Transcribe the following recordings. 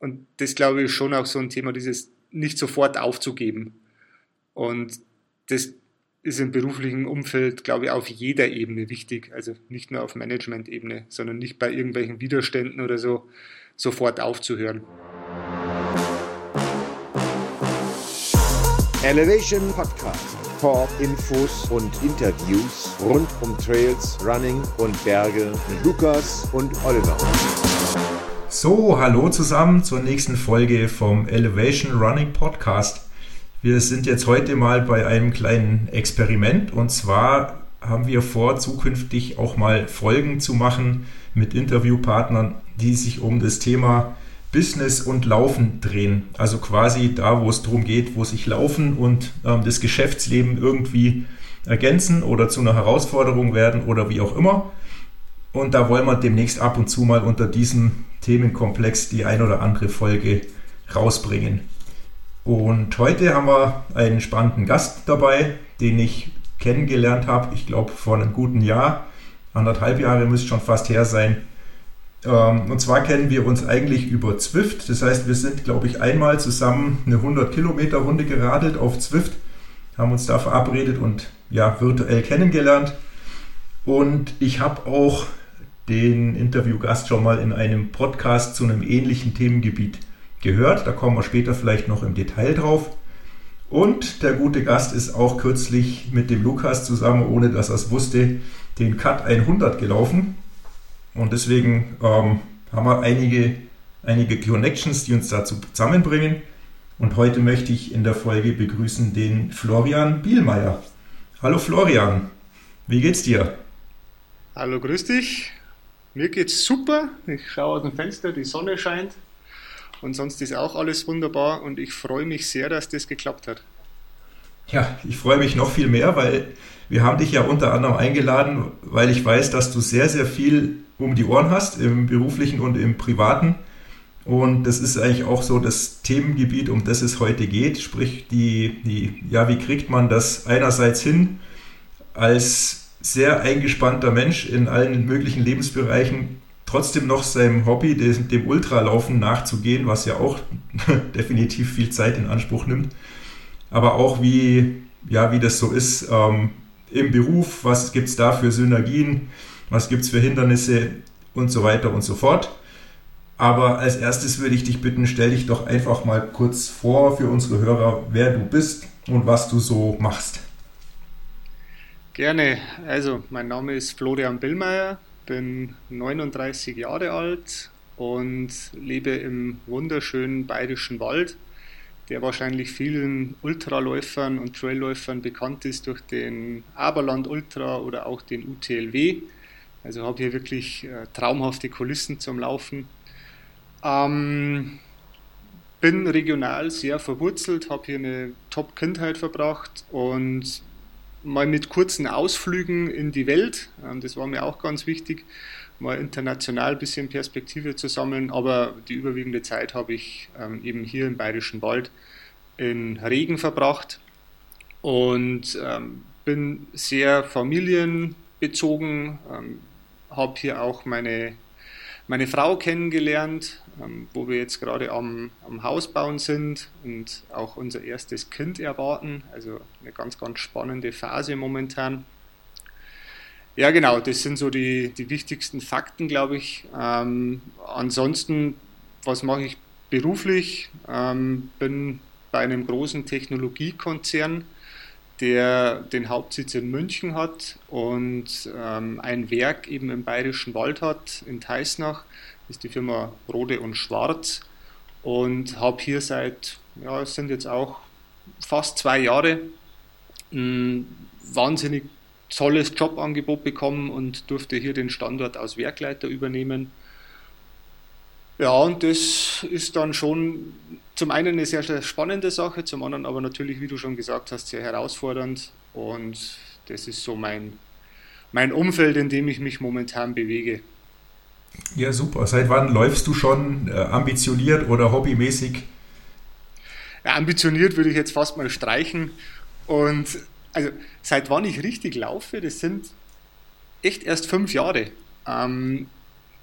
Und das glaube ich schon auch so ein Thema, dieses nicht sofort aufzugeben. Und das ist im beruflichen Umfeld, glaube ich, auf jeder Ebene wichtig. Also nicht nur auf Management-Ebene, sondern nicht bei irgendwelchen Widerständen oder so sofort aufzuhören. Elevation Podcast. Talk, Infos und Interviews rund um Trails, Running und Berge mit Lukas und Oliver. So, hallo zusammen zur nächsten Folge vom Elevation Running Podcast. Wir sind jetzt heute mal bei einem kleinen Experiment und zwar haben wir vor, zukünftig auch mal Folgen zu machen mit Interviewpartnern, die sich um das Thema Business und Laufen drehen. Also quasi da, wo es darum geht, wo sich Laufen und ähm, das Geschäftsleben irgendwie ergänzen oder zu einer Herausforderung werden oder wie auch immer. Und da wollen wir demnächst ab und zu mal unter diesem Themenkomplex die ein oder andere Folge rausbringen. Und heute haben wir einen spannenden Gast dabei, den ich kennengelernt habe, ich glaube vor einem guten Jahr, anderthalb Jahre müsste schon fast her sein. Ähm, und zwar kennen wir uns eigentlich über Zwift. Das heißt, wir sind, glaube ich, einmal zusammen eine 100 Kilometer Runde geradelt auf Zwift, haben uns da verabredet und ja, virtuell kennengelernt. Und ich habe auch den Interviewgast schon mal in einem Podcast zu einem ähnlichen Themengebiet gehört. Da kommen wir später vielleicht noch im Detail drauf. Und der gute Gast ist auch kürzlich mit dem Lukas zusammen, ohne dass er es wusste, den Cut 100 gelaufen. Und deswegen ähm, haben wir einige, einige Connections, die uns dazu zusammenbringen. Und heute möchte ich in der Folge begrüßen den Florian Bielmeier. Hallo Florian, wie geht's dir? Hallo, grüß dich. Mir geht's super. Ich schaue aus dem Fenster, die Sonne scheint. Und sonst ist auch alles wunderbar und ich freue mich sehr, dass das geklappt hat. Ja, ich freue mich noch viel mehr, weil wir haben dich ja unter anderem eingeladen, weil ich weiß, dass du sehr, sehr viel um die Ohren hast, im beruflichen und im privaten. Und das ist eigentlich auch so das Themengebiet, um das es heute geht. Sprich, die, die, ja, wie kriegt man das einerseits hin, als sehr eingespannter Mensch in allen möglichen Lebensbereichen trotzdem noch seinem Hobby, dem, Ultralaufen nachzugehen, was ja auch definitiv viel Zeit in Anspruch nimmt. Aber auch wie, ja, wie das so ist ähm, im Beruf, was gibt es da für Synergien, was gibt es für Hindernisse und so weiter und so fort. Aber als erstes würde ich dich bitten, stell dich doch einfach mal kurz vor für unsere Hörer, wer du bist und was du so machst. Gerne. Also, mein Name ist Florian Billmeier, bin 39 Jahre alt und lebe im wunderschönen bayerischen Wald, der wahrscheinlich vielen Ultraläufern und Trailläufern bekannt ist durch den Aberland Ultra oder auch den UTLW. Also habe hier wirklich äh, traumhafte Kulissen zum Laufen. Ähm, bin regional sehr verwurzelt, habe hier eine Top-Kindheit verbracht und mal mit kurzen Ausflügen in die Welt. Ähm, das war mir auch ganz wichtig, mal international ein bisschen Perspektive zu sammeln. Aber die überwiegende Zeit habe ich ähm, eben hier im Bayerischen Wald in Regen verbracht und ähm, bin sehr familienbezogen, habe hier auch meine meine Frau kennengelernt, ähm, wo wir jetzt gerade am, am Haus bauen sind und auch unser erstes Kind erwarten. Also eine ganz, ganz spannende Phase momentan. Ja, genau, das sind so die, die wichtigsten Fakten, glaube ich. Ähm, ansonsten, was mache ich beruflich? Ähm, bin bei einem großen Technologiekonzern der den Hauptsitz in München hat und ähm, ein Werk eben im Bayerischen Wald hat, in Teisnach, ist die Firma Rode und Schwarz und habe hier seit, ja, es sind jetzt auch fast zwei Jahre ein wahnsinnig tolles Jobangebot bekommen und durfte hier den Standort als Werkleiter übernehmen. Ja, und das ist dann schon zum einen eine sehr, sehr spannende Sache, zum anderen aber natürlich, wie du schon gesagt hast, sehr herausfordernd. Und das ist so mein, mein Umfeld, in dem ich mich momentan bewege. Ja, super. Seit wann läufst du schon äh, ambitioniert oder hobbymäßig? Ja, ambitioniert würde ich jetzt fast mal streichen. Und also seit wann ich richtig laufe, das sind echt erst fünf Jahre. Ähm,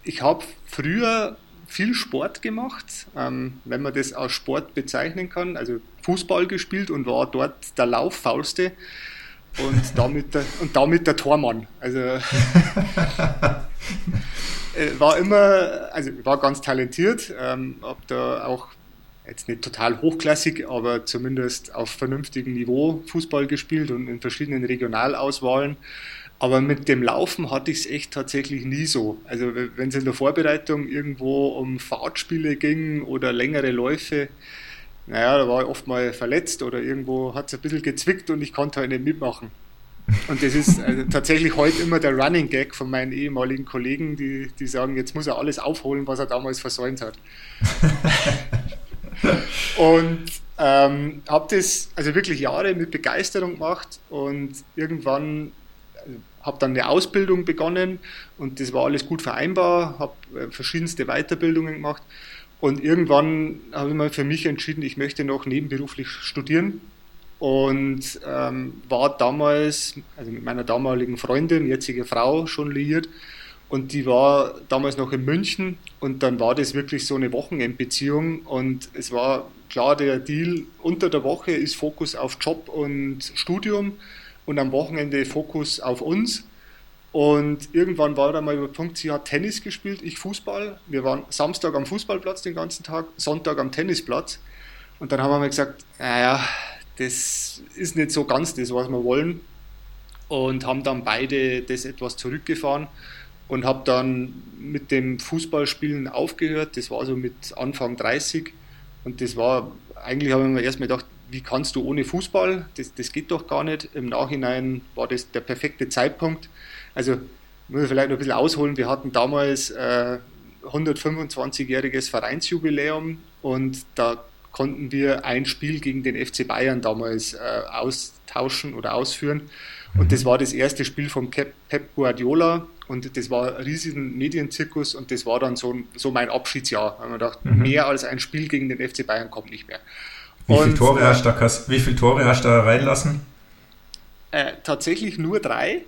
ich habe früher viel Sport gemacht, ähm, wenn man das als Sport bezeichnen kann. Also Fußball gespielt und war dort der Lauffaulste und damit der, und damit der Tormann. Also war immer, also war ganz talentiert, ähm, habe da auch jetzt nicht total hochklassig, aber zumindest auf vernünftigem Niveau Fußball gespielt und in verschiedenen Regionalauswahlen. Aber mit dem Laufen hatte ich es echt tatsächlich nie so. Also wenn es in der Vorbereitung irgendwo um Fahrtspiele ging oder längere Läufe, naja, da war ich oft mal verletzt oder irgendwo hat es ein bisschen gezwickt und ich konnte halt nicht mitmachen. Und das ist also tatsächlich heute immer der Running Gag von meinen ehemaligen Kollegen, die, die sagen, jetzt muss er alles aufholen, was er damals versäumt hat. und ähm, habe das also wirklich Jahre mit Begeisterung gemacht und irgendwann habe dann eine Ausbildung begonnen und das war alles gut vereinbar, habe äh, verschiedenste Weiterbildungen gemacht und irgendwann habe ich mal für mich entschieden, ich möchte noch nebenberuflich studieren und ähm, war damals, also mit meiner damaligen Freundin, jetzige Frau, schon liiert und die war damals noch in München und dann war das wirklich so eine Wochenendbeziehung und es war klar der Deal, unter der Woche ist Fokus auf Job und Studium und am Wochenende Fokus auf uns. Und irgendwann war da mal über Punkt, sie hat Tennis gespielt, ich Fußball. Wir waren Samstag am Fußballplatz den ganzen Tag, Sonntag am Tennisplatz. Und dann haben wir mal gesagt, naja, das ist nicht so ganz das, was wir wollen. Und haben dann beide das etwas zurückgefahren und habe dann mit dem Fußballspielen aufgehört. Das war so mit Anfang 30. Und das war, eigentlich habe ich mir erstmal gedacht, wie kannst du ohne Fußball? Das, das geht doch gar nicht. Im Nachhinein war das der perfekte Zeitpunkt. Also muss ich vielleicht noch ein bisschen ausholen. Wir hatten damals äh, 125-jähriges Vereinsjubiläum und da konnten wir ein Spiel gegen den FC Bayern damals äh, austauschen oder ausführen. Und mhm. das war das erste Spiel von Pep, Guardiola und das war ein riesigen Medienzirkus und das war dann so, so mein Abschiedsjahr. Da haben wir gedacht, mhm. mehr als ein Spiel gegen den FC Bayern kommt nicht mehr. Wie viele Tore, hast du da, wie viele Tore hast du da reinlassen? Äh, tatsächlich nur drei.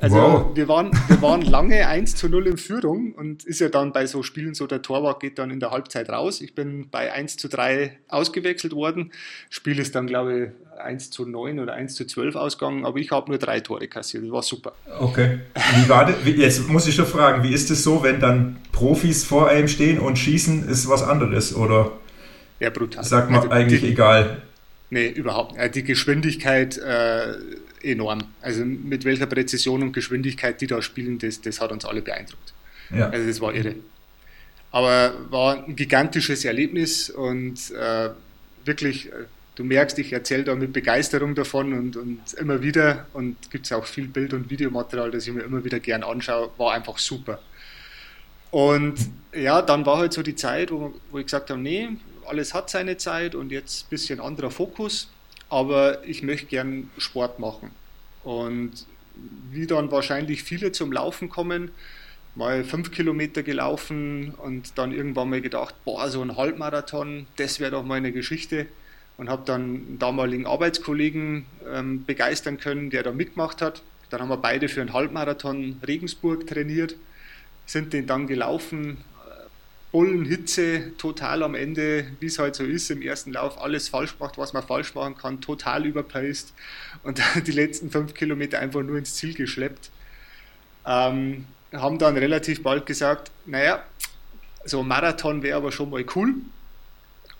Also wow. wir, waren, wir waren lange 1 zu 0 in Führung und ist ja dann bei so Spielen so, der Torwart geht dann in der Halbzeit raus. Ich bin bei 1 zu 3 ausgewechselt worden. Spiel ist dann, glaube ich, 1 zu 9 oder 1 zu 12 ausgegangen, aber ich habe nur drei Tore kassiert. Das war super. Okay. Wie war das, jetzt muss ich schon fragen, wie ist es so, wenn dann Profis vor einem stehen und schießen, ist was anderes, oder? Ja, brutal. Sagt man also eigentlich die, egal. Nee, überhaupt nicht. Die Geschwindigkeit äh, enorm. Also mit welcher Präzision und Geschwindigkeit die da spielen, das, das hat uns alle beeindruckt. Ja. Also das war irre. Aber war ein gigantisches Erlebnis und äh, wirklich, äh, du merkst, ich erzähle da mit Begeisterung davon und, und immer wieder und gibt es auch viel Bild- und Videomaterial, das ich mir immer wieder gern anschaue, war einfach super. Und ja, dann war halt so die Zeit, wo, wo ich gesagt habe, nee, alles hat seine Zeit und jetzt ein bisschen anderer Fokus, aber ich möchte gern Sport machen. Und wie dann wahrscheinlich viele zum Laufen kommen, mal fünf Kilometer gelaufen und dann irgendwann mal gedacht, boah, so ein Halbmarathon, das wäre doch mal eine Geschichte. Und habe dann einen damaligen Arbeitskollegen ähm, begeistern können, der da mitgemacht hat. Dann haben wir beide für einen Halbmarathon Regensburg trainiert, sind den dann gelaufen, Bullenhitze, total am Ende, wie es halt so ist, im ersten Lauf alles falsch macht, was man falsch machen kann, total überpaced und die letzten fünf Kilometer einfach nur ins Ziel geschleppt. Ähm, haben dann relativ bald gesagt, naja, so ein Marathon wäre aber schon mal cool.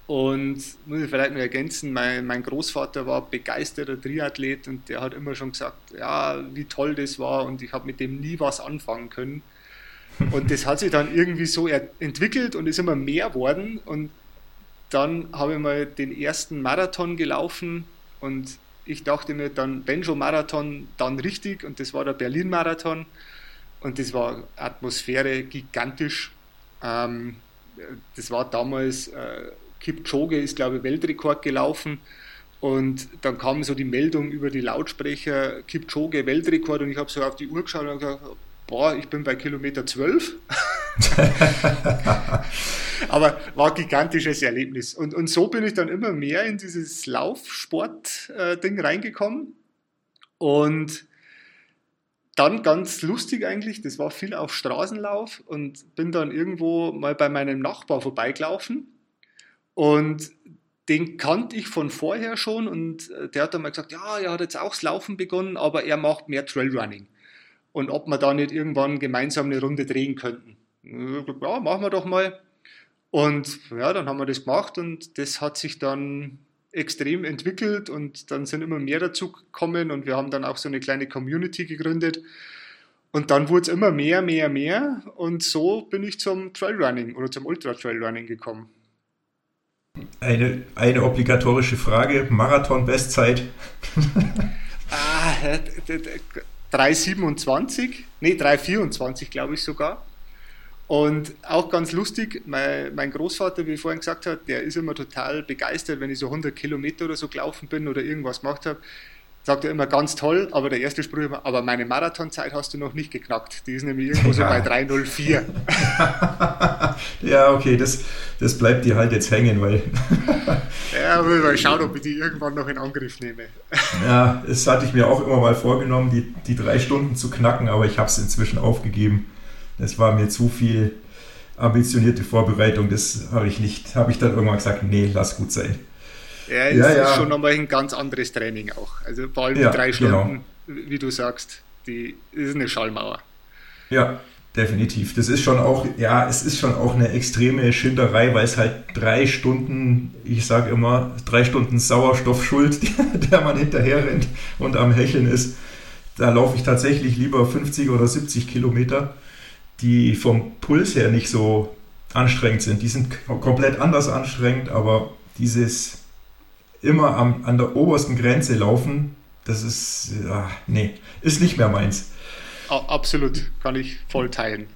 Und muss ich vielleicht noch ergänzen, mein, mein Großvater war begeisterter Triathlet und der hat immer schon gesagt, ja, wie toll das war und ich habe mit dem nie was anfangen können. Und das hat sich dann irgendwie so entwickelt und ist immer mehr worden. Und dann habe ich mal den ersten Marathon gelaufen und ich dachte mir dann, wenn schon Marathon, dann richtig. Und das war der Berlin-Marathon. Und das war Atmosphäre gigantisch. Ähm, das war damals, äh, Kipchoge ist, glaube ich, Weltrekord gelaufen. Und dann kam so die Meldung über die Lautsprecher, Kipchoge Weltrekord. Und ich habe so auf die Uhr geschaut und gesagt, boah, ich bin bei Kilometer 12. Aber war ein gigantisches Erlebnis. Und, und so bin ich dann immer mehr in dieses Laufsport-Ding reingekommen. Und dann ganz lustig eigentlich, das war viel auf Straßenlauf und bin dann irgendwo mal bei meinem Nachbar vorbeigelaufen und den kannte ich von vorher schon und äh, der hat dann mal gesagt, ja, er hat jetzt auch das Laufen begonnen, aber er macht mehr Trailrunning. Und ob wir da nicht irgendwann gemeinsam eine Runde drehen könnten. Ja, machen wir doch mal. Und ja, dann haben wir das gemacht und das hat sich dann extrem entwickelt und dann sind immer mehr dazu gekommen und wir haben dann auch so eine kleine Community gegründet. Und dann wurde es immer mehr, mehr, mehr und so bin ich zum Trailrunning oder zum Ultra Trailrunning gekommen. Eine, eine obligatorische Frage: Marathon-Bestzeit? ah, 3,27, nee, 3,24 glaube ich sogar. Und auch ganz lustig, mein, mein, Großvater, wie ich vorhin gesagt habe, der ist immer total begeistert, wenn ich so 100 Kilometer oder so gelaufen bin oder irgendwas gemacht habe. Sagt er immer ganz toll, aber der erste Spruch immer, aber meine Marathonzeit hast du noch nicht geknackt. Die ist nämlich irgendwo ja. so bei 3,04. ja, okay, das, das bleibt dir halt jetzt hängen, weil. ja, mal schauen, ob ich die irgendwann noch in Angriff nehme. ja, das hatte ich mir auch immer mal vorgenommen, die, die drei Stunden zu knacken, aber ich habe es inzwischen aufgegeben. Das war mir zu viel ambitionierte Vorbereitung. Das habe ich nicht, habe ich dann irgendwann gesagt, nee, lass gut sein. Ja, es ja, ist ja. schon nochmal ein ganz anderes Training auch. Also vor allem die drei genau. Stunden, genau. wie du sagst, die ist eine Schallmauer. Ja, definitiv. Das ist schon auch, ja, es ist schon auch eine extreme Schinderei, weil es halt drei Stunden, ich sage immer, drei Stunden Sauerstoff schuld, der man hinterher rennt und am Hecheln ist. Da laufe ich tatsächlich lieber 50 oder 70 Kilometer die vom Puls her nicht so anstrengend sind. Die sind komplett anders anstrengend, aber dieses immer am, an der obersten Grenze laufen, das ist, ja, nee, ist nicht mehr meins. Absolut, kann ich voll teilen.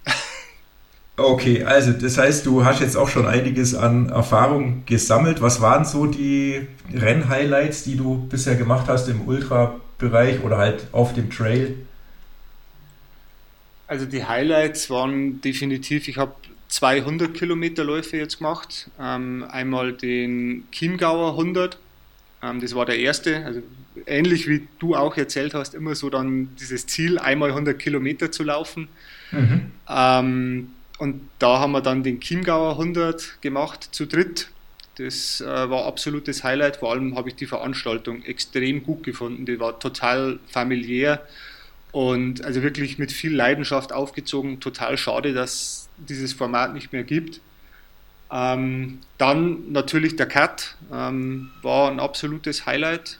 Okay, also das heißt, du hast jetzt auch schon einiges an Erfahrung gesammelt. Was waren so die Rennhighlights, die du bisher gemacht hast im Ultra-Bereich oder halt auf dem Trail? Also die Highlights waren definitiv, ich habe 200 Kilometer Läufe jetzt gemacht. Ähm, einmal den Chiemgauer 100, ähm, das war der erste. Also ähnlich wie du auch erzählt hast, immer so dann dieses Ziel, einmal 100 Kilometer zu laufen. Mhm. Ähm, und da haben wir dann den Chiemgauer 100 gemacht zu dritt. Das äh, war absolutes Highlight. Vor allem habe ich die Veranstaltung extrem gut gefunden. Die war total familiär und also wirklich mit viel Leidenschaft aufgezogen. Total schade, dass dieses Format nicht mehr gibt. Ähm, dann natürlich der Cat ähm, war ein absolutes Highlight.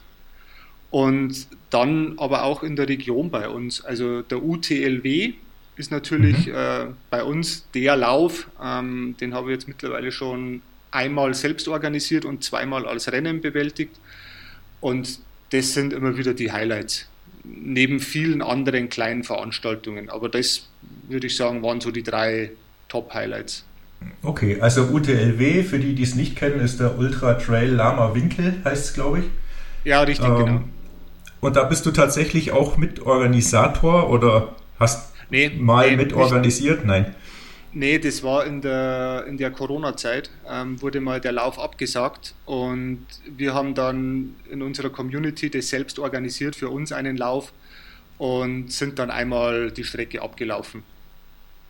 Und dann aber auch in der Region bei uns. Also der UTLW ist natürlich mhm. äh, bei uns der Lauf. Ähm, den habe ich jetzt mittlerweile schon einmal selbst organisiert und zweimal als Rennen bewältigt. Und das sind immer wieder die Highlights neben vielen anderen kleinen Veranstaltungen. Aber das würde ich sagen, waren so die drei Top-Highlights. Okay, also UTLW, für die, die es nicht kennen, ist der Ultra Trail Lama Winkel, heißt es, glaube ich. Ja, richtig, ähm, genau. Und da bist du tatsächlich auch Mitorganisator oder hast nee, mal nee, mitorganisiert? Nein. Nee, das war in der, in der Corona-Zeit, ähm, wurde mal der Lauf abgesagt und wir haben dann in unserer Community das selbst organisiert für uns einen Lauf und sind dann einmal die Strecke abgelaufen.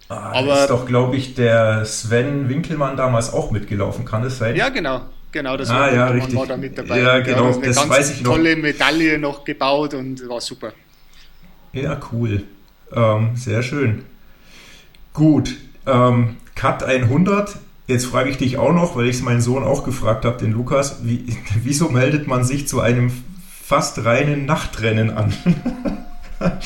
Ah, Aber ist doch, glaube ich, der Sven Winkelmann damals auch mitgelaufen, kann das sein? Ja, genau. Genau, das ah, war, ja, richtig. war da mit dabei. Ja, genau, ja, das eine weiß ich noch. tolle Medaille noch gebaut und war super. Ja, cool. Ähm, sehr schön. Gut, ähm, Cut 100. Jetzt frage ich dich auch noch, weil ich es meinen Sohn auch gefragt habe, den Lukas, wie, wieso meldet man sich zu einem fast reinen Nachtrennen an?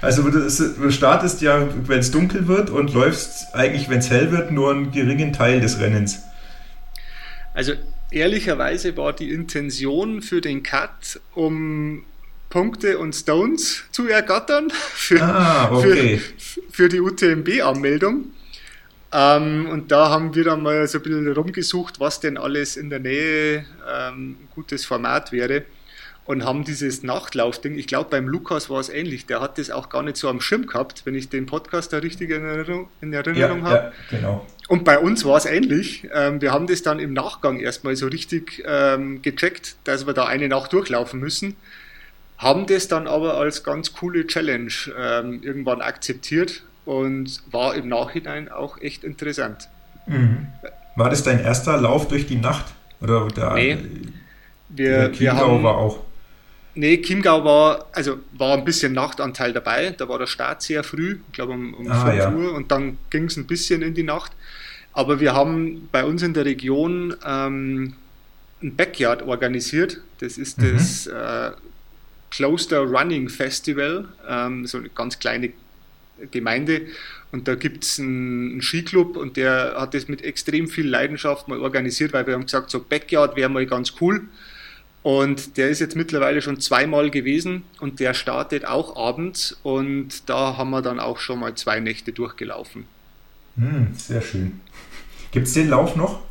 also du startest ja, wenn es dunkel wird und läufst eigentlich, wenn es hell wird, nur einen geringen Teil des Rennens. Also ehrlicherweise war die Intention für den Cut, um Punkte und Stones zu ergattern für, ah, okay. für, für die UTMB-Anmeldung. Ähm, und da haben wir dann mal so ein bisschen rumgesucht, was denn alles in der Nähe ähm, ein gutes Format wäre. Und haben dieses Nachtlaufding, ich glaube beim Lukas war es ähnlich, der hat das auch gar nicht so am Schirm gehabt, wenn ich den Podcast da richtig in Erinnerung, in Erinnerung ja, habe. Ja, genau. Und bei uns war es ähnlich. Ähm, wir haben das dann im Nachgang erstmal so richtig ähm, gecheckt, dass wir da eine Nacht durchlaufen müssen. haben das dann aber als ganz coole Challenge ähm, irgendwann akzeptiert und war im Nachhinein auch echt interessant. Mhm. War das dein erster Lauf durch die Nacht? Oder der, nee, wir, der Chiemgau haben, war auch. Nee, Chiemgau war, also war ein bisschen Nachtanteil dabei. Da war der Start sehr früh, ich glaube um, um ah, 5 ja. Uhr und dann ging es ein bisschen in die Nacht. Aber wir haben bei uns in der Region ähm, ein Backyard organisiert. Das ist mhm. das äh, Closter Running Festival, ähm, so eine ganz kleine Gemeinde. Und da gibt es einen, einen, Skiclub und der hat das mit extrem viel Leidenschaft mal organisiert, weil wir haben gesagt, so Backyard wäre mal ganz cool. Und der ist jetzt mittlerweile schon zweimal gewesen und der startet auch abends und da haben wir dann auch schon mal zwei Nächte durchgelaufen. Hm, sehr schön. Gibt es den Lauf noch?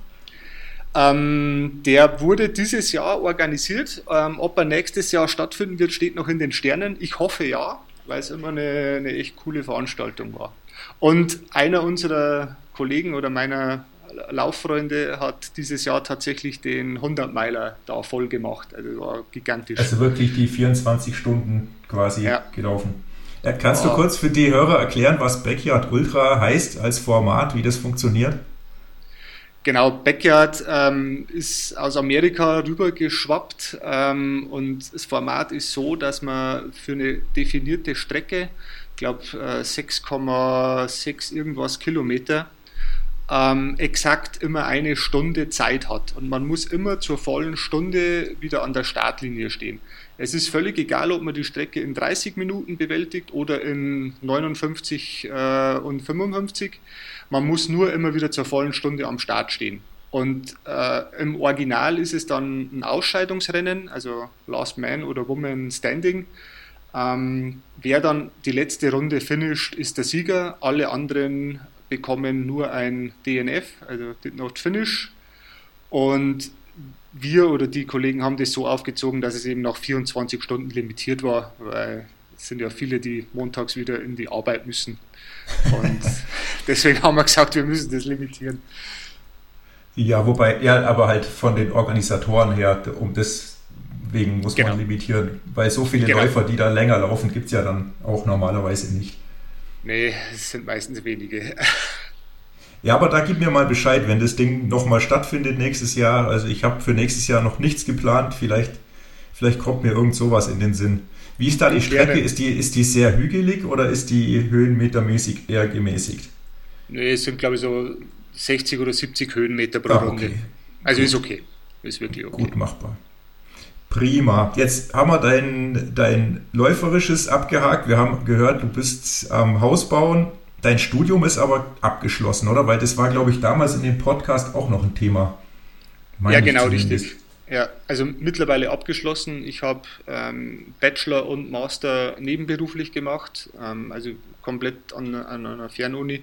Ähm, der wurde dieses Jahr organisiert. Ähm, ob er nächstes Jahr stattfinden wird, steht noch in den Sternen. Ich hoffe ja, weil es immer eine, eine echt coole Veranstaltung war. Und einer unserer Kollegen oder meiner Lauffreunde hat dieses Jahr tatsächlich den 100-Meiler da voll gemacht. Also war gigantisch. Also wirklich die 24 Stunden quasi ja. gelaufen. Ja, kannst du kurz für die Hörer erklären, was Backyard Ultra heißt als Format, wie das funktioniert? Genau, Backyard ähm, ist aus Amerika rübergeschwappt ähm, und das Format ist so, dass man für eine definierte Strecke, ich glaube äh, 6,6 irgendwas Kilometer, ähm, exakt immer eine Stunde Zeit hat. Und man muss immer zur vollen Stunde wieder an der Startlinie stehen. Es ist völlig egal, ob man die Strecke in 30 Minuten bewältigt oder in 59 äh, und 55. Man muss nur immer wieder zur vollen Stunde am Start stehen. Und äh, im Original ist es dann ein Ausscheidungsrennen, also Last Man oder Woman Standing. Ähm, wer dann die letzte Runde finisht, ist der Sieger. Alle anderen bekommen nur ein DNF, also Did Not Finish. Und wir oder die Kollegen haben das so aufgezogen, dass es eben nach 24 Stunden limitiert war, weil es sind ja viele, die montags wieder in die Arbeit müssen. Und deswegen haben wir gesagt, wir müssen das limitieren. Ja, wobei, ja, aber halt von den Organisatoren her, um deswegen muss genau. man limitieren, weil so viele genau. Läufer, die da länger laufen, gibt es ja dann auch normalerweise nicht. Nee, es sind meistens wenige. Ja, aber da gib mir mal Bescheid, wenn das Ding nochmal stattfindet nächstes Jahr. Also ich habe für nächstes Jahr noch nichts geplant. Vielleicht, vielleicht kommt mir irgend sowas in den Sinn. Wie ist da die Strecke? Ist die, ist die sehr hügelig oder ist die höhenmetermäßig eher gemäßigt? Nee, es sind glaube ich so 60 oder 70 Höhenmeter pro ah, Runde. Okay. Also Gut. ist okay. Ist wirklich okay. Gut machbar. Prima. Jetzt haben wir dein, dein Läuferisches abgehakt. Wir haben gehört, du bist am Haus bauen. Dein Studium ist aber abgeschlossen, oder? Weil das war, glaube ich, damals in dem Podcast auch noch ein Thema. Ja, genau, richtig. Ja, also mittlerweile abgeschlossen. Ich habe ähm, Bachelor und Master nebenberuflich gemacht, ähm, also komplett an, an einer Fernuni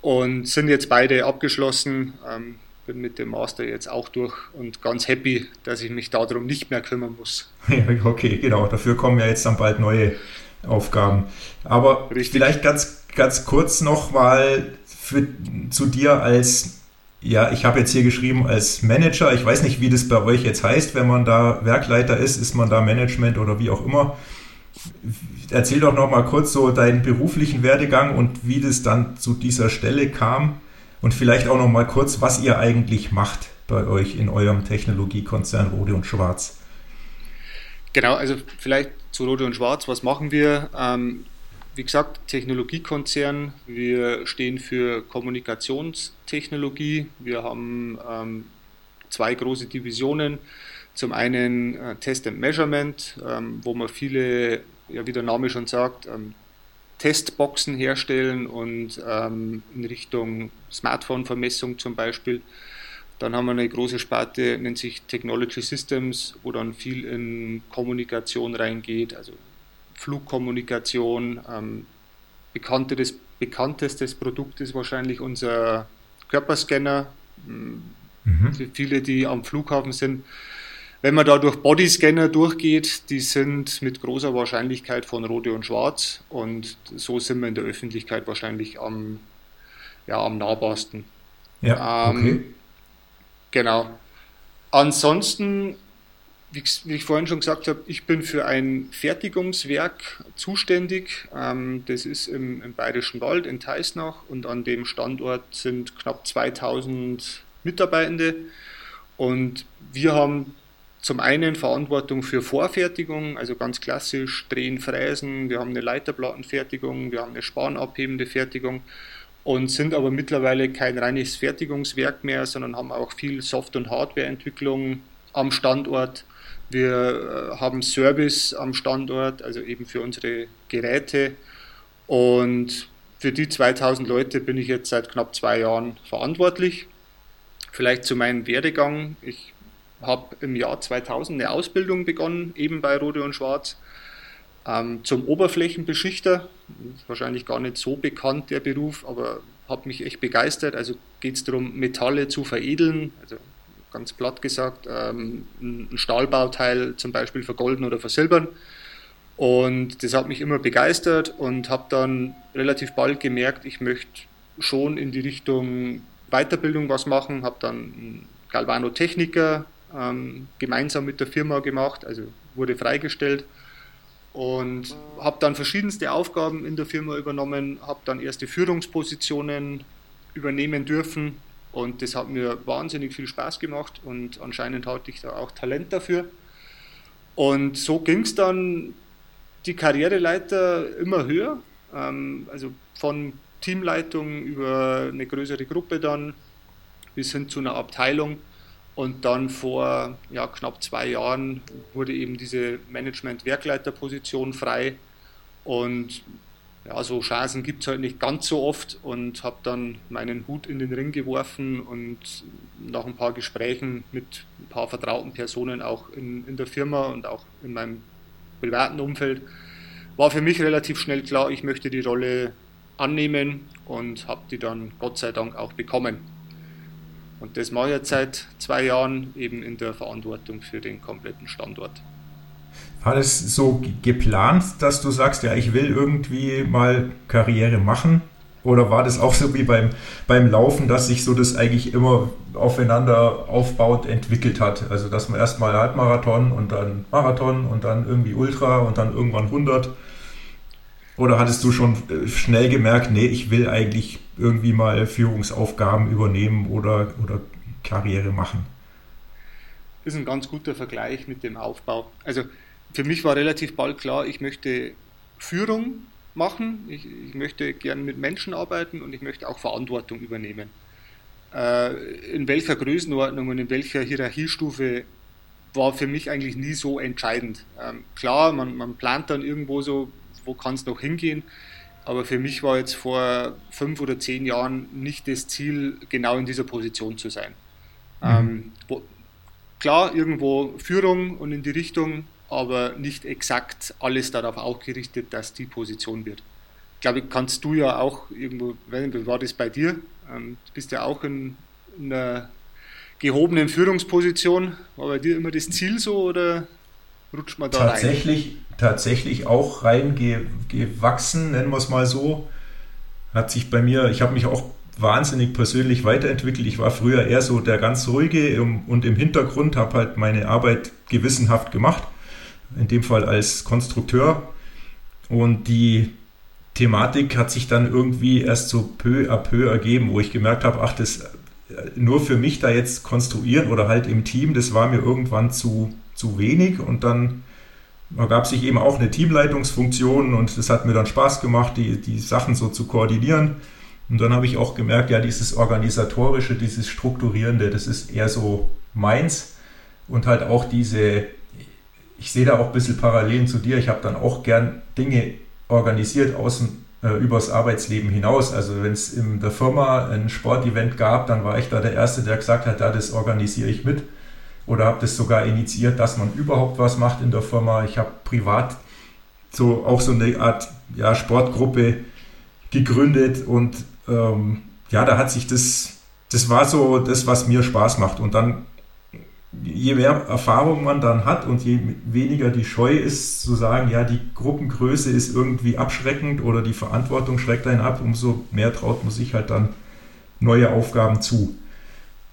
und sind jetzt beide abgeschlossen. Ähm, bin mit dem Master jetzt auch durch und ganz happy, dass ich mich darum nicht mehr kümmern muss. okay, genau. Dafür kommen ja jetzt dann bald neue Aufgaben. Aber Richtig. vielleicht ganz, ganz kurz nochmal zu dir als ja, ich habe jetzt hier geschrieben als Manager. Ich weiß nicht, wie das bei euch jetzt heißt, wenn man da Werkleiter ist. Ist man da Management oder wie auch immer? Erzähl doch noch mal kurz so deinen beruflichen Werdegang und wie das dann zu dieser Stelle kam. Und vielleicht auch noch mal kurz, was ihr eigentlich macht bei euch in eurem Technologiekonzern Rode und Schwarz. Genau, also vielleicht zu Rode und Schwarz, was machen wir? Ähm, wie gesagt, Technologiekonzern. Wir stehen für Kommunikationstechnologie. Wir haben ähm, zwei große Divisionen. Zum einen äh, Test and Measurement, ähm, wo wir viele, ja, wie der Name schon sagt, ähm, Testboxen herstellen und ähm, in Richtung Smartphone-Vermessung zum Beispiel. Dann haben wir eine große Sparte, nennt sich Technology Systems, wo dann viel in Kommunikation reingeht, also Flugkommunikation. Ähm, bekanntes, bekanntestes Produkt ist wahrscheinlich unser Körperscanner. Mhm. Für viele, die am Flughafen sind. Wenn man da durch Bodyscanner durchgeht, die sind mit großer Wahrscheinlichkeit von Rote und Schwarz und so sind wir in der Öffentlichkeit wahrscheinlich am, ja, am nahbarsten. Ja, ähm, okay. Genau. Ansonsten wie, wie, ich vorhin schon gesagt habe, ich bin für ein Fertigungswerk zuständig. Ähm, das ist im, im, Bayerischen Wald in Teisnach und an dem Standort sind knapp 2000 Mitarbeitende. Und wir haben zum einen Verantwortung für Vorfertigung, also ganz klassisch Drehen, Fräsen. Wir haben eine Leiterplattenfertigung, wir haben eine spanabhebende Fertigung und sind aber mittlerweile kein reines Fertigungswerk mehr, sondern haben auch viel Soft- und Hardwareentwicklung am Standort. Wir äh, haben Service am Standort, also eben für unsere Geräte. Und für die 2000 Leute bin ich jetzt seit knapp zwei Jahren verantwortlich. Vielleicht zu meinem Werdegang. Ich habe im Jahr 2000 eine Ausbildung begonnen, eben bei Rode und Schwarz, ähm, zum Oberflächenbeschichter. Ist wahrscheinlich gar nicht so bekannt, der Beruf, aber hat mich echt begeistert. Also geht es darum, Metalle zu veredeln, also ganz platt gesagt, ähm, ein Stahlbauteil zum Beispiel vergolden oder versilbern. Und das hat mich immer begeistert und habe dann relativ bald gemerkt, ich möchte schon in die Richtung Weiterbildung was machen, habe dann Galvanotechniker ähm, gemeinsam mit der Firma gemacht, also wurde freigestellt und habe dann verschiedenste Aufgaben in der Firma übernommen, habe dann erste Führungspositionen übernehmen dürfen und das hat mir wahnsinnig viel Spaß gemacht und anscheinend hatte ich da auch Talent dafür. Und so ging es dann die Karriereleiter immer höher, ähm, also von Teamleitung über eine größere Gruppe dann bis hin zu einer Abteilung. Und dann vor ja, knapp zwei Jahren wurde eben diese Management-Werkleiterposition frei. Und ja, so Chancen gibt es halt nicht ganz so oft und habe dann meinen Hut in den Ring geworfen und nach ein paar Gesprächen mit ein paar vertrauten Personen auch in, in der Firma und auch in meinem privaten Umfeld war für mich relativ schnell klar, ich möchte die Rolle annehmen und habe die dann Gott sei Dank auch bekommen. Und das mache ich jetzt seit zwei Jahren eben in der Verantwortung für den kompletten Standort. War das so geplant, dass du sagst, ja, ich will irgendwie mal Karriere machen? Oder war das auch so wie beim, beim Laufen, dass sich so das eigentlich immer aufeinander aufbaut, entwickelt hat? Also, dass man erstmal Halbmarathon und dann Marathon und dann irgendwie Ultra und dann irgendwann 100. Oder hattest du schon äh, schnell gemerkt, nee, ich will eigentlich irgendwie mal Führungsaufgaben übernehmen oder, oder Karriere machen? Das ist ein ganz guter Vergleich mit dem Aufbau. Also, für mich war relativ bald klar, ich möchte Führung machen, ich, ich möchte gern mit Menschen arbeiten und ich möchte auch Verantwortung übernehmen. Äh, in welcher Größenordnung und in welcher Hierarchiestufe war für mich eigentlich nie so entscheidend. Ähm, klar, man, man plant dann irgendwo so, wo kann es noch hingehen, aber für mich war jetzt vor fünf oder zehn Jahren nicht das Ziel, genau in dieser Position zu sein. Mhm. Ähm, wo, klar, irgendwo Führung und in die Richtung, aber nicht exakt alles darauf auch gerichtet, dass die Position wird. Ich glaube, kannst du ja auch irgendwo, wie war das bei dir? Ähm, du bist ja auch in, in einer gehobenen Führungsposition. War bei dir immer das Ziel so oder rutscht man da tatsächlich, rein? Tatsächlich auch reingewachsen, nennen wir es mal so. Hat sich bei mir, ich habe mich auch wahnsinnig persönlich weiterentwickelt. Ich war früher eher so der ganz ruhige und im Hintergrund habe halt meine Arbeit gewissenhaft gemacht in dem Fall als Konstrukteur. Und die Thematik hat sich dann irgendwie erst so peu à peu ergeben, wo ich gemerkt habe, ach, das nur für mich da jetzt konstruieren oder halt im Team, das war mir irgendwann zu, zu wenig und dann ergab sich eben auch eine Teamleitungsfunktion und das hat mir dann Spaß gemacht, die, die Sachen so zu koordinieren. Und dann habe ich auch gemerkt, ja, dieses Organisatorische, dieses Strukturierende, das ist eher so meins und halt auch diese ich sehe da auch ein bisschen Parallelen zu dir. Ich habe dann auch gern Dinge organisiert außen äh, übers Arbeitsleben hinaus. Also wenn es in der Firma ein Sportevent gab, dann war ich da der Erste, der gesagt hat, ja, das organisiere ich mit. Oder habe das sogar initiiert, dass man überhaupt was macht in der Firma. Ich habe privat so auch so eine Art ja, Sportgruppe gegründet und ähm, ja, da hat sich das, das war so das, was mir Spaß macht. Und dann je mehr Erfahrung man dann hat und je weniger die Scheu ist, zu sagen, ja, die Gruppengröße ist irgendwie abschreckend oder die Verantwortung schreckt einen ab, umso mehr traut man sich halt dann neue Aufgaben zu.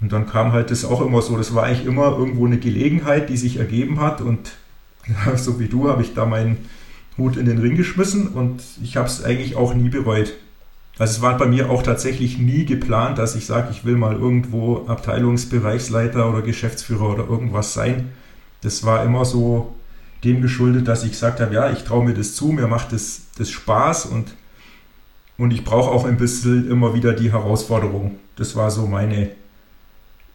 Und dann kam halt das auch immer so, das war eigentlich immer irgendwo eine Gelegenheit, die sich ergeben hat und so wie du habe ich da meinen Hut in den Ring geschmissen und ich habe es eigentlich auch nie bereut. Also es war bei mir auch tatsächlich nie geplant, dass ich sage, ich will mal irgendwo Abteilungsbereichsleiter oder Geschäftsführer oder irgendwas sein. Das war immer so dem geschuldet, dass ich gesagt habe, ja, ich traue mir das zu, mir macht das, das Spaß und, und ich brauche auch ein bisschen immer wieder die Herausforderung. Das war so meine,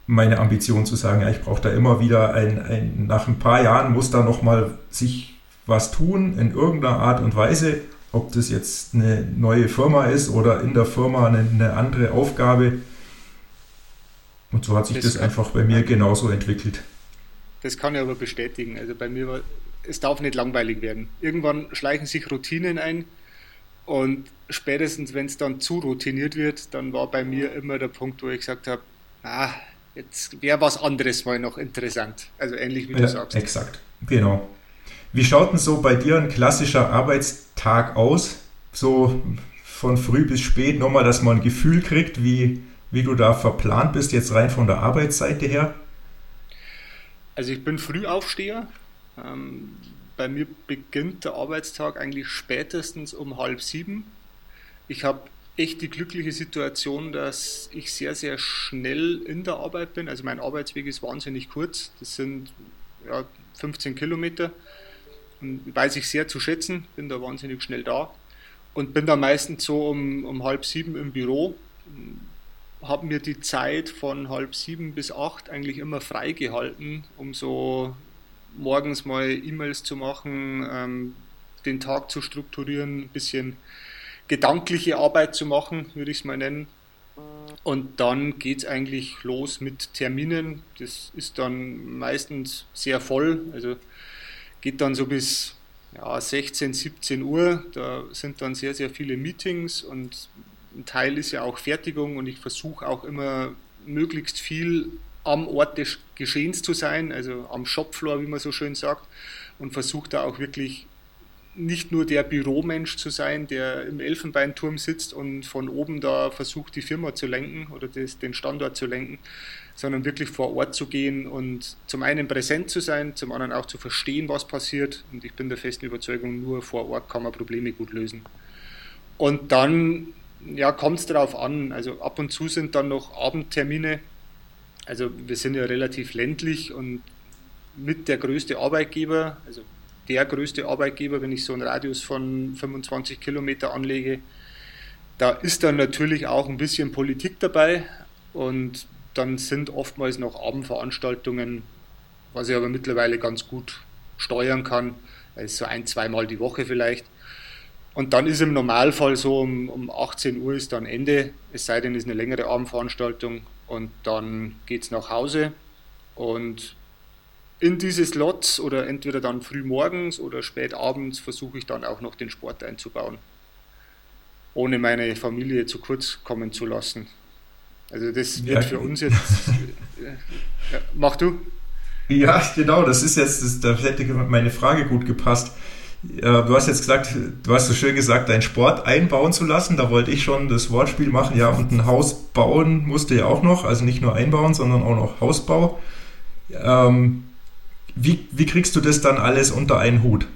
meine Ambition zu sagen, ja, ich brauche da immer wieder ein, ein, nach ein paar Jahren muss da nochmal sich was tun in irgendeiner Art und Weise, ob das jetzt eine neue Firma ist oder in der Firma eine, eine andere Aufgabe. Und so hat sich das, das einfach bei mir genauso entwickelt. Das kann ich aber bestätigen. Also bei mir war, es darf nicht langweilig werden. Irgendwann schleichen sich Routinen ein und spätestens, wenn es dann zu routiniert wird, dann war bei mir immer der Punkt, wo ich gesagt habe, ah, jetzt wäre was anderes mal noch interessant. Also ähnlich wie du ja, sagst. Exakt, genau. Wie schaut denn so bei dir ein klassischer Arbeitstag aus? So von früh bis spät, nochmal, dass man ein Gefühl kriegt, wie, wie du da verplant bist, jetzt rein von der Arbeitsseite her? Also ich bin Frühaufsteher. Ähm, bei mir beginnt der Arbeitstag eigentlich spätestens um halb sieben. Ich habe echt die glückliche Situation, dass ich sehr, sehr schnell in der Arbeit bin. Also mein Arbeitsweg ist wahnsinnig kurz. Das sind ja, 15 Kilometer. Und weiß ich sehr zu schätzen, bin da wahnsinnig schnell da. Und bin da meistens so um, um halb sieben im Büro. Habe mir die Zeit von halb sieben bis acht eigentlich immer freigehalten, um so morgens mal E-Mails zu machen, ähm, den Tag zu strukturieren, ein bisschen gedankliche Arbeit zu machen, würde ich es mal nennen. Und dann geht es eigentlich los mit Terminen. Das ist dann meistens sehr voll. Also geht dann so bis ja, 16, 17 Uhr. Da sind dann sehr, sehr viele Meetings und ein Teil ist ja auch Fertigung und ich versuche auch immer möglichst viel am Ort des Geschehens zu sein, also am Shopfloor, wie man so schön sagt, und versuche da auch wirklich nicht nur der Büromensch zu sein, der im Elfenbeinturm sitzt und von oben da versucht, die Firma zu lenken oder das, den Standort zu lenken, sondern wirklich vor Ort zu gehen und zum einen präsent zu sein, zum anderen auch zu verstehen, was passiert. Und ich bin der festen Überzeugung, nur vor Ort kann man Probleme gut lösen. Und dann ja, kommt es darauf an. Also ab und zu sind dann noch Abendtermine. Also wir sind ja relativ ländlich und mit der größte Arbeitgeber, also der größte Arbeitgeber, wenn ich so einen Radius von 25 Kilometer anlege. Da ist dann natürlich auch ein bisschen Politik dabei und dann sind oftmals noch Abendveranstaltungen, was ich aber mittlerweile ganz gut steuern kann. Ist so ein, zweimal die Woche vielleicht. Und dann ist im Normalfall so um, um 18 Uhr ist dann Ende, es sei denn, es ist eine längere Abendveranstaltung und dann geht es nach Hause und in diese Slots oder entweder dann früh morgens oder spät abends versuche ich dann auch noch den Sport einzubauen, ohne meine Familie zu kurz kommen zu lassen. Also das wird ja. für uns jetzt. ja, mach du? Ja, genau, das ist jetzt, das, da hätte meine Frage gut gepasst. Du hast jetzt gesagt, du hast so schön gesagt, deinen Sport einbauen zu lassen. Da wollte ich schon das Wortspiel machen. Ja, und ein Haus bauen musste ja auch noch. Also nicht nur einbauen, sondern auch noch Hausbau. Ähm, wie, wie kriegst du das dann alles unter einen Hut?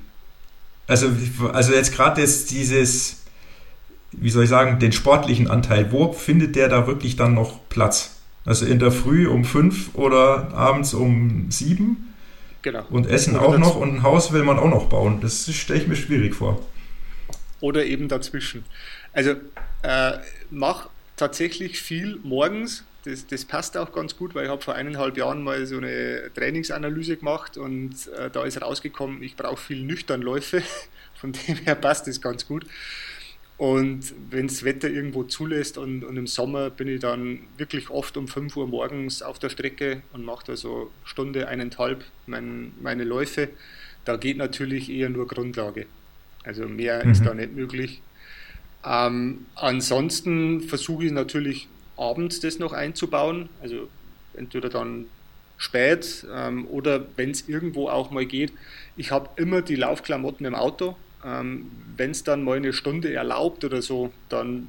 Also, also jetzt gerade dieses, wie soll ich sagen, den sportlichen Anteil, wo findet der da wirklich dann noch Platz? Also in der Früh um fünf oder abends um sieben? Genau. Und Essen oder auch noch und ein Haus will man auch noch bauen. Das stelle ich mir schwierig vor. Oder eben dazwischen. Also äh, mach tatsächlich viel morgens das, das passt auch ganz gut, weil ich habe vor eineinhalb Jahren mal so eine Trainingsanalyse gemacht und äh, da ist rausgekommen, ich brauche viel Nüchternläufe. Von dem her passt das ganz gut. Und wenn das Wetter irgendwo zulässt und, und, im Sommer bin ich dann wirklich oft um 5 Uhr morgens auf der Strecke und mache da so Stunde, eineinhalb mein, meine Läufe. Da geht natürlich eher nur Grundlage. Also mehr mhm. ist da nicht möglich. Ähm, ansonsten versuche ich natürlich abends das noch einzubauen. Also entweder dann spät ähm, oder wenn es irgendwo auch mal geht. Ich habe immer die Laufklamotten im Auto. Ähm, wenn es dann mal eine Stunde erlaubt oder so, dann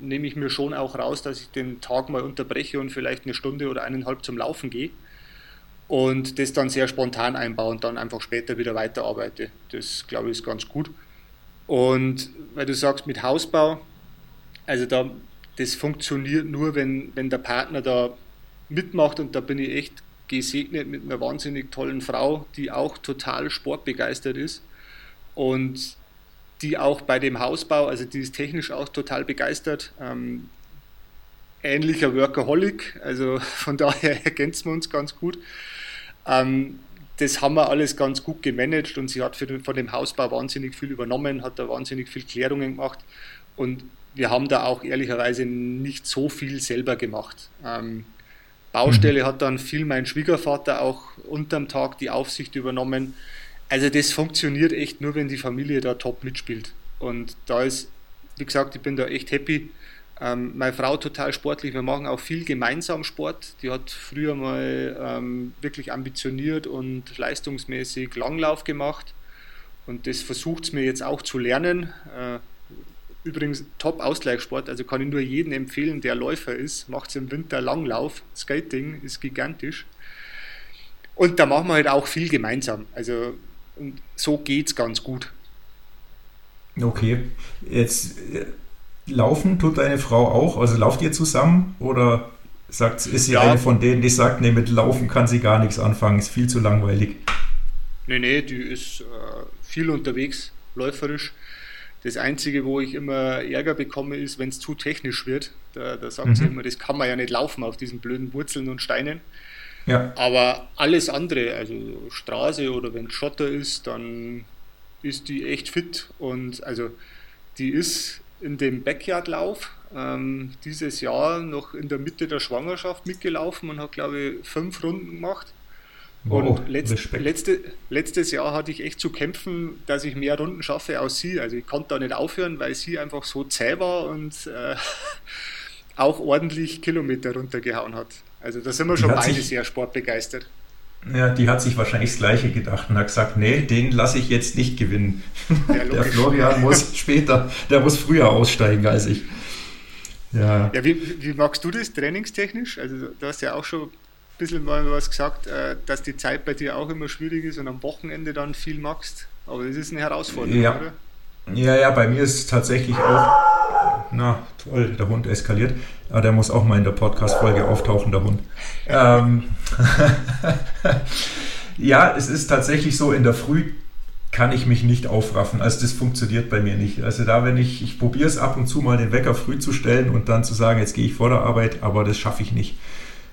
nehme ich mir schon auch raus, dass ich den Tag mal unterbreche und vielleicht eine Stunde oder eineinhalb zum Laufen gehe und das dann sehr spontan einbaue und dann einfach später wieder weiterarbeite. Das glaube ich ist ganz gut. Und weil du sagst mit Hausbau, also da, das funktioniert nur, wenn, wenn der Partner da mitmacht und da bin ich echt gesegnet mit einer wahnsinnig tollen Frau, die auch total sportbegeistert ist und die auch bei dem Hausbau, also die ist technisch auch total begeistert. Ähm, ähnlicher Workaholic, also von daher ergänzen wir uns ganz gut. Ähm, das haben wir alles ganz gut gemanagt und sie hat für von dem Hausbau wahnsinnig viel übernommen, hat da wahnsinnig viel Klärungen gemacht und wir haben da auch ehrlicherweise nicht so viel selber gemacht. Ähm, Baustelle mhm. hat dann viel mein Schwiegervater auch unterm Tag die Aufsicht übernommen. Also das funktioniert echt nur, wenn die Familie da top mitspielt. Und da ist, wie gesagt, ich bin da echt happy. Ähm, meine Frau total sportlich, wir machen auch viel gemeinsam Sport. Die hat früher mal ähm, wirklich ambitioniert und leistungsmäßig Langlauf gemacht. Und das versucht es mir jetzt auch zu lernen. Äh, übrigens Top-Ausgleichssport, also kann ich nur jedem empfehlen, der Läufer ist, macht es im Winter Langlauf. Skating ist gigantisch. Und da machen wir halt auch viel gemeinsam. Also so geht es ganz gut. Okay, jetzt äh, laufen tut deine Frau auch? Also lauft ihr zusammen oder sagt, ist sie ja. eine von denen, die sagt, nee, mit Laufen kann sie gar nichts anfangen, ist viel zu langweilig? Nee, nee, die ist äh, viel unterwegs, läuferisch. Das Einzige, wo ich immer Ärger bekomme, ist, wenn es zu technisch wird. Da, da sagt mhm. sie immer, das kann man ja nicht laufen auf diesen blöden Wurzeln und Steinen. Ja. Aber alles andere, also Straße oder wenn Schotter ist, dann ist die echt fit. Und also die ist in dem Backyard-Lauf ähm, dieses Jahr noch in der Mitte der Schwangerschaft mitgelaufen und hat, glaube ich, fünf Runden gemacht. Wow, und letzt, letzte, letztes Jahr hatte ich echt zu kämpfen, dass ich mehr Runden schaffe als sie. Also ich konnte da nicht aufhören, weil sie einfach so zäh war und äh, auch ordentlich Kilometer runtergehauen hat. Also da sind wir schon beide sich, sehr sportbegeistert. Ja, die hat sich wahrscheinlich das Gleiche gedacht und hat gesagt, nee, den lasse ich jetzt nicht gewinnen. Ja, der Florian muss später, der muss früher aussteigen als ich. Ja, ja wie, wie magst du das trainingstechnisch? Also du hast ja auch schon bisschen mal was gesagt, äh, dass die Zeit bei dir auch immer schwierig ist und am Wochenende dann viel magst. Aber das ist eine Herausforderung, ja. oder? Ja, ja, bei mir ist es tatsächlich auch na toll, der Hund eskaliert. Aber ah, der muss auch mal in der Podcast-Folge auftauchen, der Hund. Ähm, ja, es ist tatsächlich so, in der Früh kann ich mich nicht aufraffen. Also das funktioniert bei mir nicht. Also da, wenn ich, ich probiere es ab und zu mal den Wecker früh zu stellen und dann zu sagen, jetzt gehe ich vor der Arbeit, aber das schaffe ich nicht.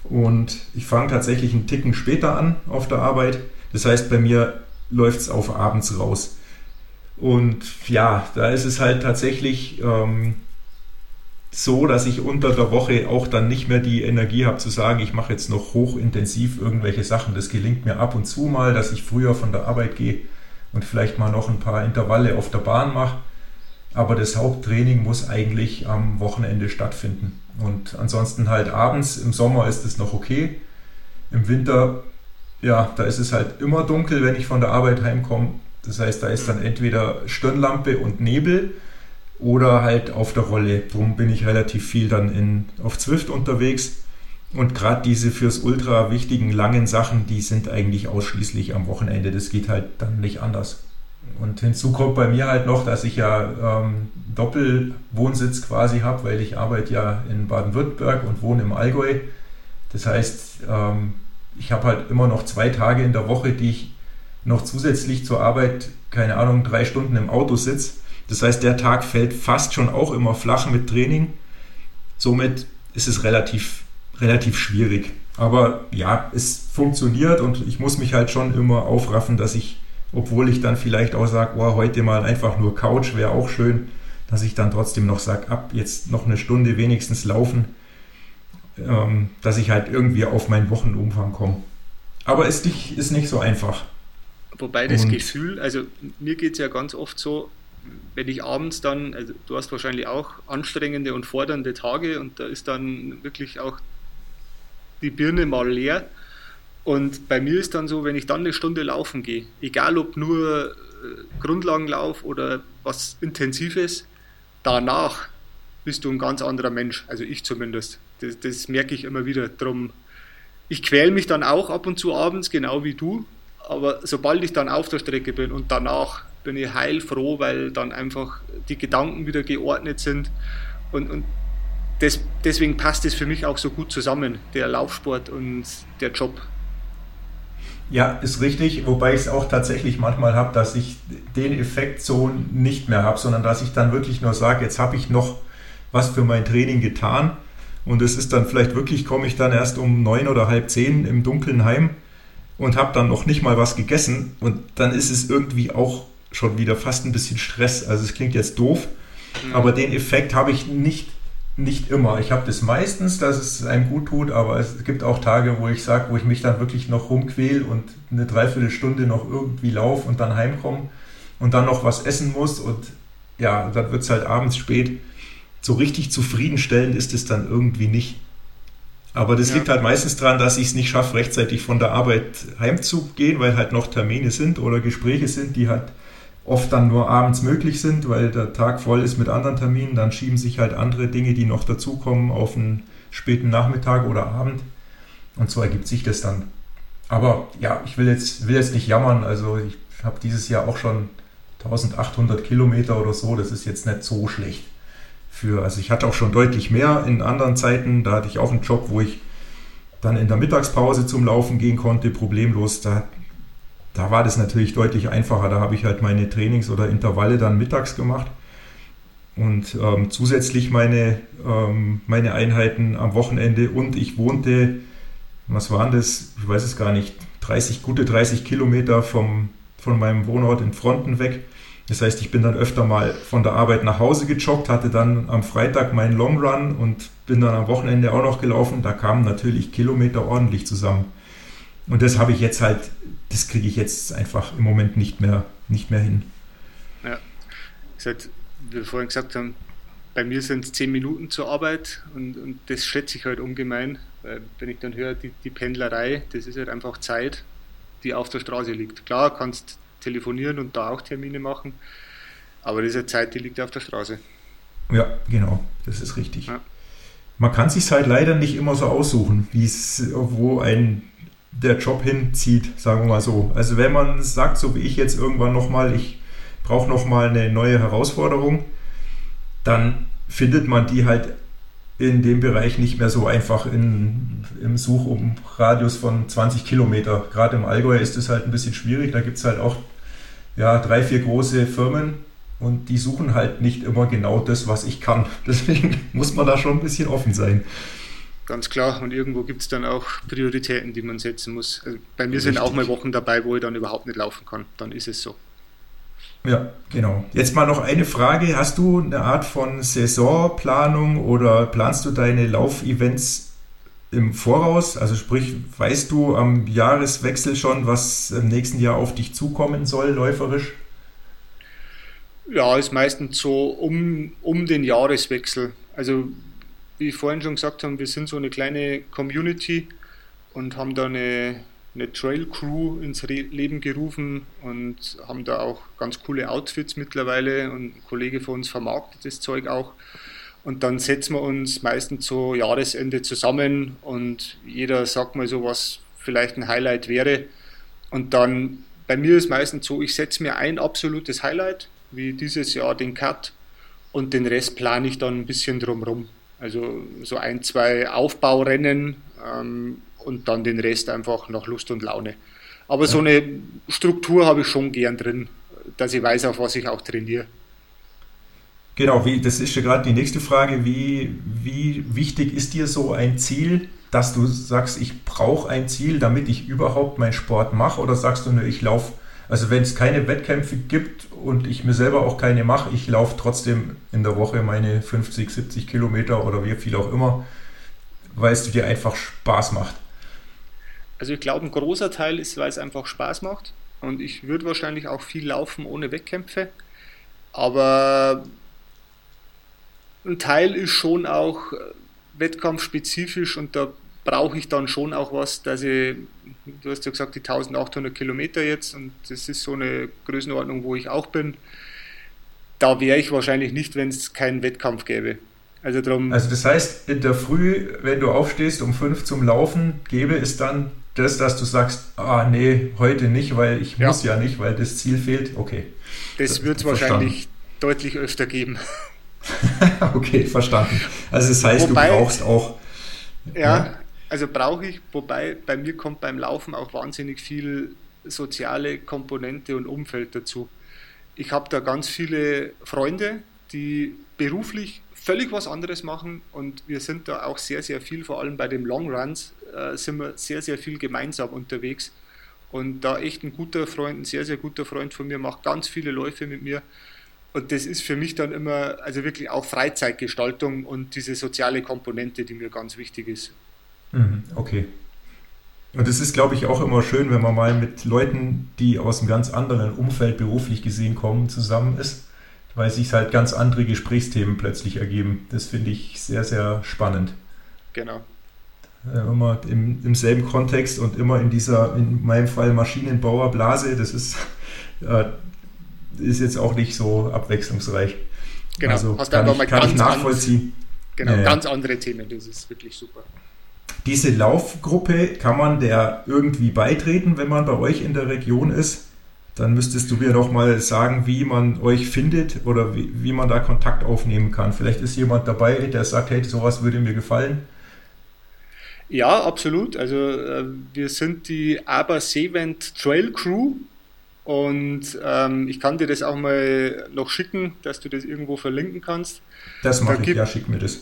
Und ich fange tatsächlich einen Ticken später an auf der Arbeit. Das heißt, bei mir läuft es auf abends raus. Und ja, da ist es halt tatsächlich, ähm, so, dass ich unter der Woche auch dann nicht mehr die Energie habe zu sagen, ich mache jetzt noch hochintensiv irgendwelche Sachen. Das gelingt mir ab und zu mal, dass ich früher von der Arbeit gehe und vielleicht mal noch ein paar Intervalle auf der Bahn mache. Aber das Haupttraining muss eigentlich am Wochenende stattfinden. Und ansonsten halt abends, im Sommer ist es noch okay. Im Winter, ja, da ist es halt immer dunkel, wenn ich von der Arbeit heimkomme. Das heißt, da ist dann entweder Stirnlampe und Nebel oder halt auf der Rolle. Darum bin ich relativ viel dann in, auf Zwift unterwegs. Und gerade diese fürs Ultra wichtigen langen Sachen, die sind eigentlich ausschließlich am Wochenende. Das geht halt dann nicht anders. Und hinzu kommt bei mir halt noch, dass ich ja ähm, Doppelwohnsitz quasi habe, weil ich arbeite ja in Baden-Württemberg und wohne im Allgäu. Das heißt, ähm, ich habe halt immer noch zwei Tage in der Woche, die ich noch zusätzlich zur Arbeit, keine Ahnung, drei Stunden im Auto sitze das heißt, der Tag fällt fast schon auch immer flach mit Training. Somit ist es relativ, relativ schwierig. Aber ja, es funktioniert und ich muss mich halt schon immer aufraffen, dass ich, obwohl ich dann vielleicht auch sage, oh, heute mal einfach nur Couch wäre auch schön, dass ich dann trotzdem noch sage, ab jetzt noch eine Stunde wenigstens laufen, ähm, dass ich halt irgendwie auf meinen Wochenumfang komme. Aber es ist nicht, ist nicht so einfach. Wobei das und, Gefühl, also mir geht es ja ganz oft so, wenn ich abends dann, also du hast wahrscheinlich auch anstrengende und fordernde Tage und da ist dann wirklich auch die Birne mal leer. Und bei mir ist dann so, wenn ich dann eine Stunde laufen gehe, egal ob nur äh, Grundlagenlauf oder was Intensives, danach bist du ein ganz anderer Mensch. Also ich zumindest. Das, das merke ich immer wieder. Drum, ich quäle mich dann auch ab und zu abends, genau wie du. Aber sobald ich dann auf der Strecke bin und danach bin ich heilfroh, weil dann einfach die Gedanken wieder geordnet sind. Und, und das, deswegen passt es für mich auch so gut zusammen, der Laufsport und der Job. Ja, ist richtig, wobei ich es auch tatsächlich manchmal habe, dass ich den Effekt so nicht mehr habe, sondern dass ich dann wirklich nur sage, jetzt habe ich noch was für mein Training getan und es ist dann vielleicht wirklich, komme ich dann erst um neun oder halb zehn im Dunkeln heim und habe dann noch nicht mal was gegessen und dann ist es irgendwie auch schon wieder fast ein bisschen Stress. Also es klingt jetzt doof, mhm. aber den Effekt habe ich nicht nicht immer. Ich habe das meistens, dass es einem gut tut, aber es gibt auch Tage, wo ich sage, wo ich mich dann wirklich noch rumquäle und eine Dreiviertelstunde noch irgendwie laufe und dann heimkomme und dann noch was essen muss und ja, dann wird es halt abends spät. So richtig zufriedenstellend ist es dann irgendwie nicht. Aber das ja. liegt halt meistens daran, dass ich es nicht schaffe, rechtzeitig von der Arbeit heimzugehen, weil halt noch Termine sind oder Gespräche sind, die halt oft dann nur abends möglich sind, weil der Tag voll ist mit anderen Terminen. Dann schieben sich halt andere Dinge, die noch dazukommen, auf einen späten Nachmittag oder Abend. Und so ergibt sich das dann. Aber ja, ich will jetzt, will jetzt nicht jammern. Also ich habe dieses Jahr auch schon 1800 Kilometer oder so. Das ist jetzt nicht so schlecht. Für, also ich hatte auch schon deutlich mehr in anderen Zeiten. Da hatte ich auch einen Job, wo ich dann in der Mittagspause zum Laufen gehen konnte, problemlos. Da da war das natürlich deutlich einfacher. Da habe ich halt meine Trainings oder Intervalle dann mittags gemacht und ähm, zusätzlich meine, ähm, meine Einheiten am Wochenende und ich wohnte, was waren das? Ich weiß es gar nicht, 30, gute 30 Kilometer vom, von meinem Wohnort in Fronten weg. Das heißt, ich bin dann öfter mal von der Arbeit nach Hause gejoggt, hatte dann am Freitag meinen Long Run und bin dann am Wochenende auch noch gelaufen. Da kamen natürlich Kilometer ordentlich zusammen. Und das habe ich jetzt halt, das kriege ich jetzt einfach im Moment nicht mehr, nicht mehr hin. Ja, seit wie wir vorhin gesagt haben, bei mir sind es zehn Minuten zur Arbeit und, und das schätze ich halt ungemein. Weil wenn ich dann höre, die, die Pendlerei, das ist halt einfach Zeit, die auf der Straße liegt. Klar, kannst telefonieren und da auch Termine machen, aber das ist eine Zeit, die liegt auf der Straße. Ja, genau, das ist richtig. Ja. Man kann sich halt leider nicht immer so aussuchen, wie es, wo ein der Job hinzieht, sagen wir mal so. Also wenn man sagt, so wie ich jetzt irgendwann nochmal, ich brauche nochmal eine neue Herausforderung, dann findet man die halt in dem Bereich nicht mehr so einfach in, im Suchradius von 20 Kilometer. Gerade im Allgäu ist es halt ein bisschen schwierig. Da gibt es halt auch ja, drei, vier große Firmen und die suchen halt nicht immer genau das, was ich kann. Deswegen muss man da schon ein bisschen offen sein. Ganz klar. Und irgendwo gibt es dann auch Prioritäten, die man setzen muss. Also bei mir Richtig. sind auch mal Wochen dabei, wo ich dann überhaupt nicht laufen kann. Dann ist es so. Ja, genau. Jetzt mal noch eine Frage. Hast du eine Art von Saisonplanung oder planst du deine Laufevents im Voraus? Also sprich, weißt du am Jahreswechsel schon, was im nächsten Jahr auf dich zukommen soll, läuferisch? Ja, ist meistens so um, um den Jahreswechsel. Also wie ich vorhin schon gesagt habe, wir sind so eine kleine Community und haben da eine, eine Trail Crew ins Leben gerufen und haben da auch ganz coole Outfits mittlerweile und ein Kollege von uns vermarktet das Zeug auch. Und dann setzen wir uns meistens so Jahresende zusammen und jeder sagt mal so, was vielleicht ein Highlight wäre. Und dann bei mir ist meistens so, ich setze mir ein absolutes Highlight, wie dieses Jahr den Cut, und den Rest plane ich dann ein bisschen drumherum. Also so ein, zwei Aufbaurennen ähm, und dann den Rest einfach nach Lust und Laune. Aber ja. so eine Struktur habe ich schon gern drin, dass ich weiß, auf was ich auch trainiere. Genau, wie, das ist ja gerade die nächste Frage. Wie, wie wichtig ist dir so ein Ziel, dass du sagst, ich brauche ein Ziel, damit ich überhaupt meinen Sport mache? Oder sagst du, nur, ich laufe also wenn es keine Wettkämpfe gibt und ich mir selber auch keine mache, ich laufe trotzdem in der Woche meine 50, 70 Kilometer oder wie viel auch immer, weil es dir einfach Spaß macht. Also ich glaube, ein großer Teil ist, weil es einfach Spaß macht. Und ich würde wahrscheinlich auch viel laufen ohne Wettkämpfe. Aber ein Teil ist schon auch wettkampfspezifisch und da brauche ich dann schon auch was, dass ich, du hast ja gesagt, die 1800 Kilometer jetzt und das ist so eine Größenordnung, wo ich auch bin. Da wäre ich wahrscheinlich nicht, wenn es keinen Wettkampf gäbe. Also, drum also das heißt, in der Früh, wenn du aufstehst um fünf zum Laufen, gäbe es dann das, dass du sagst, ah nee, heute nicht, weil ich ja. muss ja nicht, weil das Ziel fehlt. Okay. Das, das wird es wahrscheinlich deutlich öfter geben. okay, verstanden. Also das heißt, wobei, du brauchst auch. Ja, ja. Also brauche ich, wobei bei mir kommt beim Laufen auch wahnsinnig viel soziale Komponente und Umfeld dazu. Ich habe da ganz viele Freunde, die beruflich völlig was anderes machen und wir sind da auch sehr, sehr viel, vor allem bei den Long Runs, äh, sind wir sehr, sehr viel gemeinsam unterwegs. Und da echt ein guter Freund, ein sehr, sehr guter Freund von mir, macht ganz viele Läufe mit mir. Und das ist für mich dann immer, also wirklich auch Freizeitgestaltung und diese soziale Komponente, die mir ganz wichtig ist. Mhm, okay. Und es ist, glaube ich, auch immer schön, wenn man mal mit Leuten, die aus einem ganz anderen Umfeld beruflich gesehen kommen, zusammen ist weil sich halt ganz andere Gesprächsthemen plötzlich ergeben. Das finde ich sehr, sehr spannend. Genau. Äh, immer im, im selben Kontext und immer in dieser, in meinem Fall Maschinenbauerblase, das ist, äh, ist jetzt auch nicht so abwechslungsreich. Genau, also hast kann, ich, kann ich nachvollziehen. genau, ja, ganz andere Themen, das ist wirklich super. Diese Laufgruppe, kann man der irgendwie beitreten, wenn man bei euch in der Region ist? dann müsstest du mir doch mal sagen, wie man euch findet oder wie, wie man da Kontakt aufnehmen kann. Vielleicht ist jemand dabei, der sagt, hey, sowas würde mir gefallen. Ja, absolut. Also äh, wir sind die Aber Sevent Trail Crew und ähm, ich kann dir das auch mal noch schicken, dass du das irgendwo verlinken kannst. Das mache da ich, gibt, ja, schick mir das.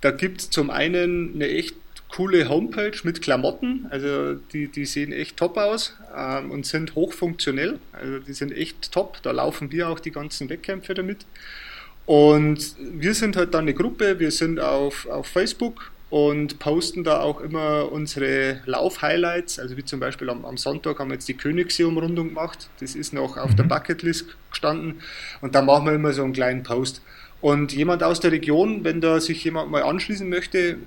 Da gibt es zum einen eine echt coole Homepage mit Klamotten. Also die, die sehen echt top aus ähm, und sind hochfunktionell. Also die sind echt top. Da laufen wir auch die ganzen Wettkämpfe damit. Und wir sind halt dann eine Gruppe, wir sind auf, auf Facebook und posten da auch immer unsere Lauf-Highlights. Also wie zum Beispiel am, am, Sonntag haben wir jetzt die Königssee-Umrundung gemacht. Das ist noch auf mhm. der Bucketlist gestanden. Und da machen wir immer so einen kleinen Post. Und jemand aus der Region, wenn da sich jemand mal anschließen möchte,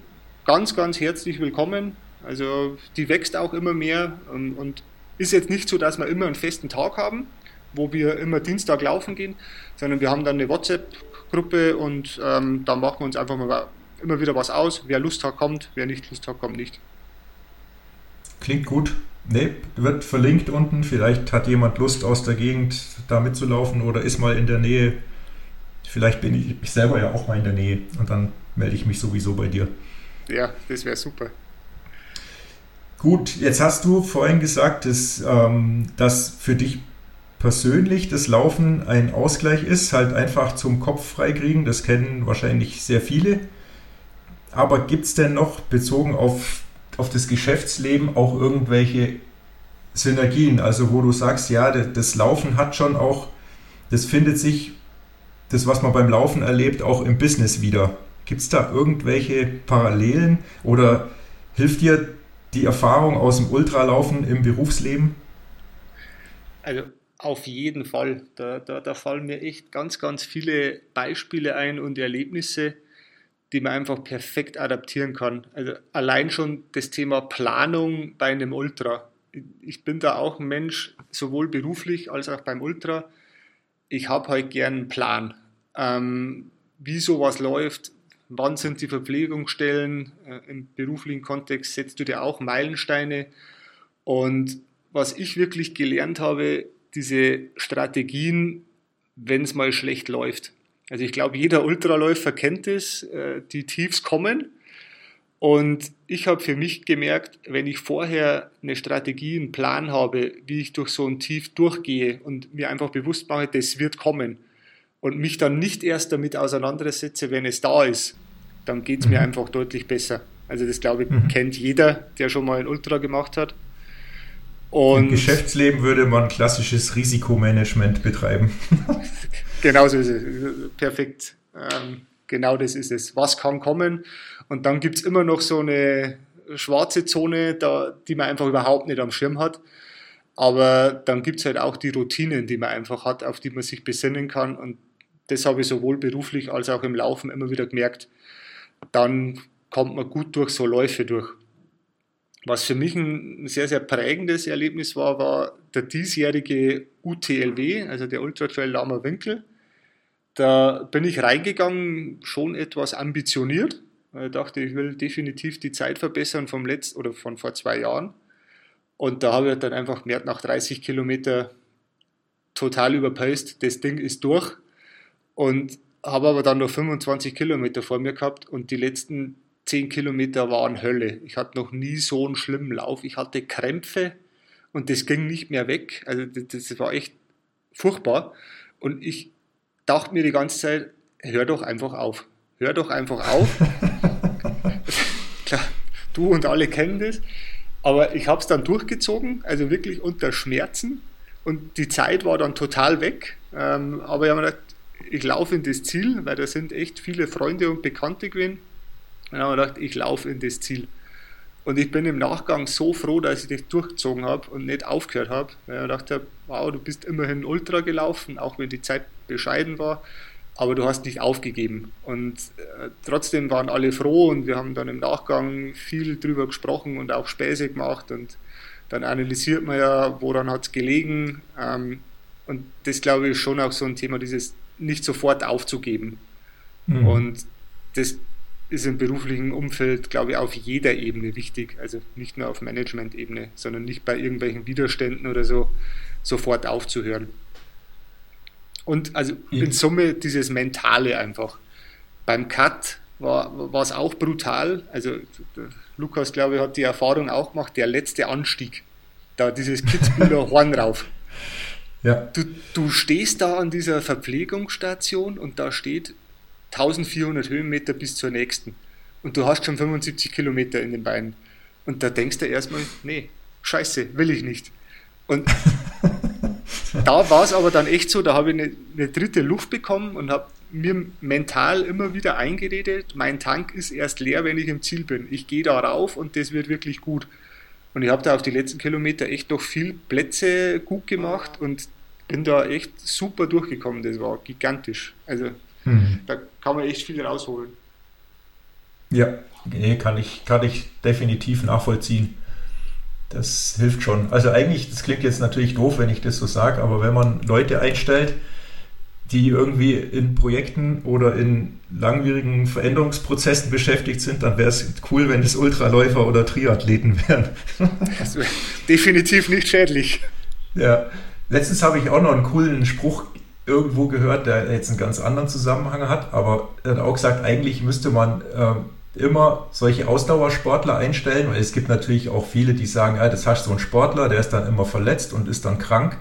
ganz, ganz herzlich willkommen. Also die wächst auch immer mehr und, und ist jetzt nicht so, dass wir immer einen festen Tag haben, wo wir immer Dienstag laufen gehen, sondern wir haben dann eine WhatsApp-Gruppe und ähm, da machen wir uns einfach mal immer wieder was aus. Wer Lust hat, kommt, wer nicht Lust hat, kommt nicht. Klingt gut. Ne, wird verlinkt unten. Vielleicht hat jemand Lust aus der Gegend da mitzulaufen oder ist mal in der Nähe. Vielleicht bin ich selber ja auch mal in der Nähe und dann melde ich mich sowieso bei dir ja, das wäre super. Gut, jetzt hast du vorhin gesagt, dass, ähm, dass für dich persönlich das Laufen ein Ausgleich ist, halt einfach zum Kopf freikriegen. Das kennen wahrscheinlich sehr viele. Aber gibt es denn noch bezogen auf, auf das Geschäftsleben auch irgendwelche Synergien? Also wo du sagst, ja, das Laufen hat schon auch, das findet sich, das, was man beim Laufen erlebt, auch im Business wieder. Gibt es da irgendwelche Parallelen oder hilft dir die Erfahrung aus dem Ultralaufen im Berufsleben? Also auf jeden Fall. Da, da, da fallen mir echt ganz, ganz viele Beispiele ein und Erlebnisse, die man einfach perfekt adaptieren kann. Also allein schon das Thema Planung bei einem Ultra. Ich bin da auch ein Mensch, sowohl beruflich als auch beim Ultra. Ich habe halt gern einen Plan. Ähm, wie sowas läuft, wann sind die Verpflegungsstellen, äh, im beruflichen Kontext setzt du dir auch Meilensteine. Und was ich wirklich gelernt habe, diese Strategien, wenn es mal schlecht läuft. Also ich glaube, jeder Ultraläufer kennt es, äh, die Tiefs kommen. Und ich habe für mich gemerkt, wenn ich vorher eine Strategie, einen Plan habe, wie ich durch so ein Tief durchgehe und mir einfach bewusst mache, das wird kommen und mich dann nicht erst damit auseinandersetze, wenn es da ist, dann geht es mhm. mir einfach deutlich besser. Also das glaube ich mhm. kennt jeder, der schon mal ein Ultra gemacht hat. Und Im Geschäftsleben würde man klassisches Risikomanagement betreiben. genau so ist es. Perfekt. Ähm, genau das ist es. Was kann kommen? Und dann gibt es immer noch so eine schwarze Zone, da, die man einfach überhaupt nicht am Schirm hat. Aber dann gibt es halt auch die Routinen, die man einfach hat, auf die man sich besinnen kann. Und das habe ich sowohl beruflich als auch im Laufen immer wieder gemerkt dann kommt man gut durch so Läufe durch. Was für mich ein sehr, sehr prägendes Erlebnis war, war der diesjährige UTLW, also der Ultra Trail Lama Winkel. da bin ich reingegangen, schon etwas ambitioniert. Ich dachte, ich will definitiv die Zeit verbessern vom letzten oder von vor zwei Jahren. Und da habe ich dann einfach gemerkt, nach 30 Kilometer total überpaced, das Ding ist durch. Und habe aber dann noch 25 Kilometer vor mir gehabt und die letzten 10 Kilometer waren Hölle. Ich hatte noch nie so einen schlimmen Lauf. Ich hatte Krämpfe und das ging nicht mehr weg. Also das, das war echt furchtbar. Und ich dachte mir die ganze Zeit, hör doch einfach auf. Hör doch einfach auf. Klar, du und alle kennen das. Aber ich habe es dann durchgezogen, also wirklich unter Schmerzen. Und die Zeit war dann total weg. Ähm, aber ich habe mir gedacht, ich laufe in das Ziel, weil da sind echt viele Freunde und Bekannte gewesen. Und dann habe ich gedacht, ich laufe in das Ziel. Und ich bin im Nachgang so froh, dass ich das durchgezogen habe und nicht aufgehört habe, weil ich gedacht habe, wow, du bist immerhin Ultra gelaufen, auch wenn die Zeit bescheiden war, aber du hast nicht aufgegeben. Und äh, trotzdem waren alle froh und wir haben dann im Nachgang viel drüber gesprochen und auch Späße gemacht und dann analysiert man ja, woran hat es gelegen. Ähm, und das glaube ich schon auch so ein Thema, dieses nicht sofort aufzugeben. Mhm. Und das ist im beruflichen Umfeld, glaube ich, auf jeder Ebene wichtig. Also nicht nur auf Management-Ebene, sondern nicht bei irgendwelchen Widerständen oder so sofort aufzuhören. Und also in Summe dieses Mentale einfach. Beim Cut war es auch brutal. Also Lukas, glaube ich, hat die Erfahrung auch gemacht, der letzte Anstieg. Da dieses Kitzbühler Horn rauf. Ja. Du, du stehst da an dieser Verpflegungsstation und da steht 1400 Höhenmeter bis zur nächsten. Und du hast schon 75 Kilometer in den Beinen. Und da denkst du erstmal, nee, scheiße, will ich nicht. Und da war es aber dann echt so, da habe ich eine, eine dritte Luft bekommen und habe mir mental immer wieder eingeredet, mein Tank ist erst leer, wenn ich im Ziel bin. Ich gehe da rauf und das wird wirklich gut. Und ich habe da auf die letzten Kilometer echt noch viel Plätze gut gemacht und bin da echt super durchgekommen. Das war gigantisch. Also mhm. da kann man echt viel rausholen. Ja, nee, kann ich, kann ich definitiv nachvollziehen. Das hilft schon. Also eigentlich, das klingt jetzt natürlich doof, wenn ich das so sage, aber wenn man Leute einstellt, die irgendwie in Projekten oder in langwierigen Veränderungsprozessen beschäftigt sind, dann wäre es cool, wenn es Ultraläufer oder Triathleten wären. Das wäre definitiv nicht schädlich. Ja, letztens habe ich auch noch einen coolen Spruch irgendwo gehört, der jetzt einen ganz anderen Zusammenhang hat, aber er hat auch gesagt, eigentlich müsste man äh, immer solche Ausdauersportler einstellen, weil es gibt natürlich auch viele, die sagen, ja, das hast so einen Sportler, der ist dann immer verletzt und ist dann krank.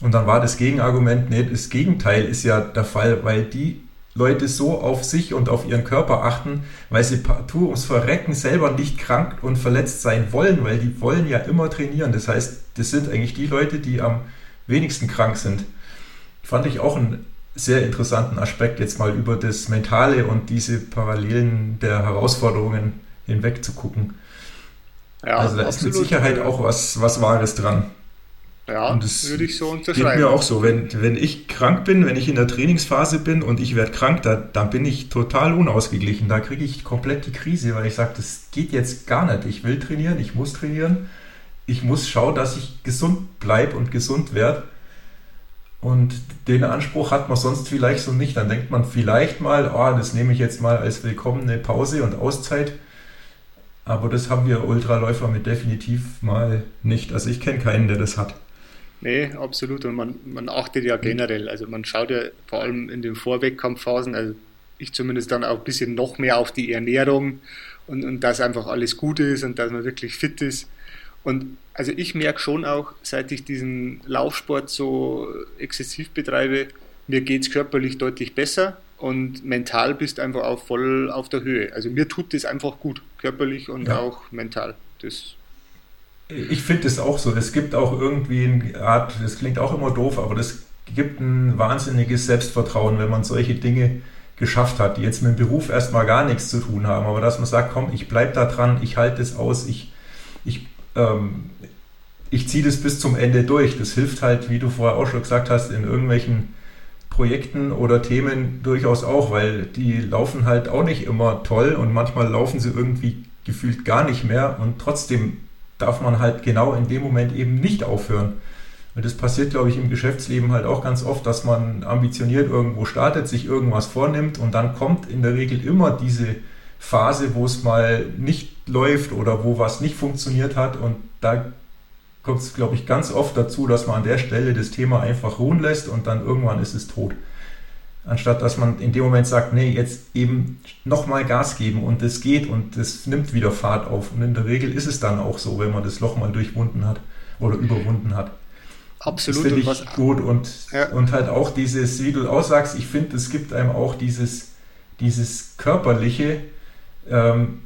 Und dann war das Gegenargument, nee, das Gegenteil ist ja der Fall, weil die Leute so auf sich und auf ihren Körper achten, weil sie partout ums Verrecken selber nicht krank und verletzt sein wollen, weil die wollen ja immer trainieren. Das heißt, das sind eigentlich die Leute, die am wenigsten krank sind. Fand ich auch einen sehr interessanten Aspekt, jetzt mal über das Mentale und diese Parallelen der Herausforderungen hinweg zu gucken. Ja, also da ist mit Sicherheit auch was, was Wahres dran. Ja, und das würde ich so unterschreiben. Geht mir auch so. Wenn, wenn ich krank bin, wenn ich in der Trainingsphase bin und ich werde krank, da, dann bin ich total unausgeglichen. Da kriege ich komplett die Krise, weil ich sage, das geht jetzt gar nicht. Ich will trainieren, ich muss trainieren. Ich muss schauen, dass ich gesund bleibe und gesund werde. Und den Anspruch hat man sonst vielleicht so nicht. Dann denkt man vielleicht mal, oh, das nehme ich jetzt mal als willkommene Pause und Auszeit. Aber das haben wir Ultraläufer mit definitiv mal nicht. Also ich kenne keinen, der das hat. Nee, absolut. Und man, man achtet ja generell. Also man schaut ja vor allem in den Vorwettkampfphasen, also ich zumindest dann auch ein bisschen noch mehr auf die Ernährung und, und dass einfach alles gut ist und dass man wirklich fit ist. Und also ich merke schon auch, seit ich diesen Laufsport so exzessiv betreibe, mir geht es körperlich deutlich besser und mental bist einfach auch voll auf der Höhe. Also mir tut das einfach gut, körperlich und ja. auch mental. Das ich finde es auch so. Es gibt auch irgendwie eine Art, das klingt auch immer doof, aber das gibt ein wahnsinniges Selbstvertrauen, wenn man solche Dinge geschafft hat, die jetzt mit dem Beruf erstmal gar nichts zu tun haben, aber dass man sagt, komm, ich bleibe da dran, ich halte es aus, ich, ähm, ich ziehe das bis zum Ende durch. Das hilft halt, wie du vorher auch schon gesagt hast, in irgendwelchen Projekten oder Themen durchaus auch, weil die laufen halt auch nicht immer toll und manchmal laufen sie irgendwie gefühlt gar nicht mehr und trotzdem darf man halt genau in dem Moment eben nicht aufhören. Und das passiert, glaube ich, im Geschäftsleben halt auch ganz oft, dass man ambitioniert irgendwo startet, sich irgendwas vornimmt und dann kommt in der Regel immer diese Phase, wo es mal nicht läuft oder wo was nicht funktioniert hat. Und da kommt es, glaube ich, ganz oft dazu, dass man an der Stelle das Thema einfach ruhen lässt und dann irgendwann ist es tot. Anstatt dass man in dem Moment sagt, nee, jetzt eben nochmal Gas geben und es geht und es nimmt wieder Fahrt auf. Und in der Regel ist es dann auch so, wenn man das Loch mal durchwunden hat oder überwunden hat. Absolut. Das finde ich gut und, ja. und halt auch dieses, wie du aussagst, ich finde, es gibt einem auch dieses, dieses körperliche, ähm,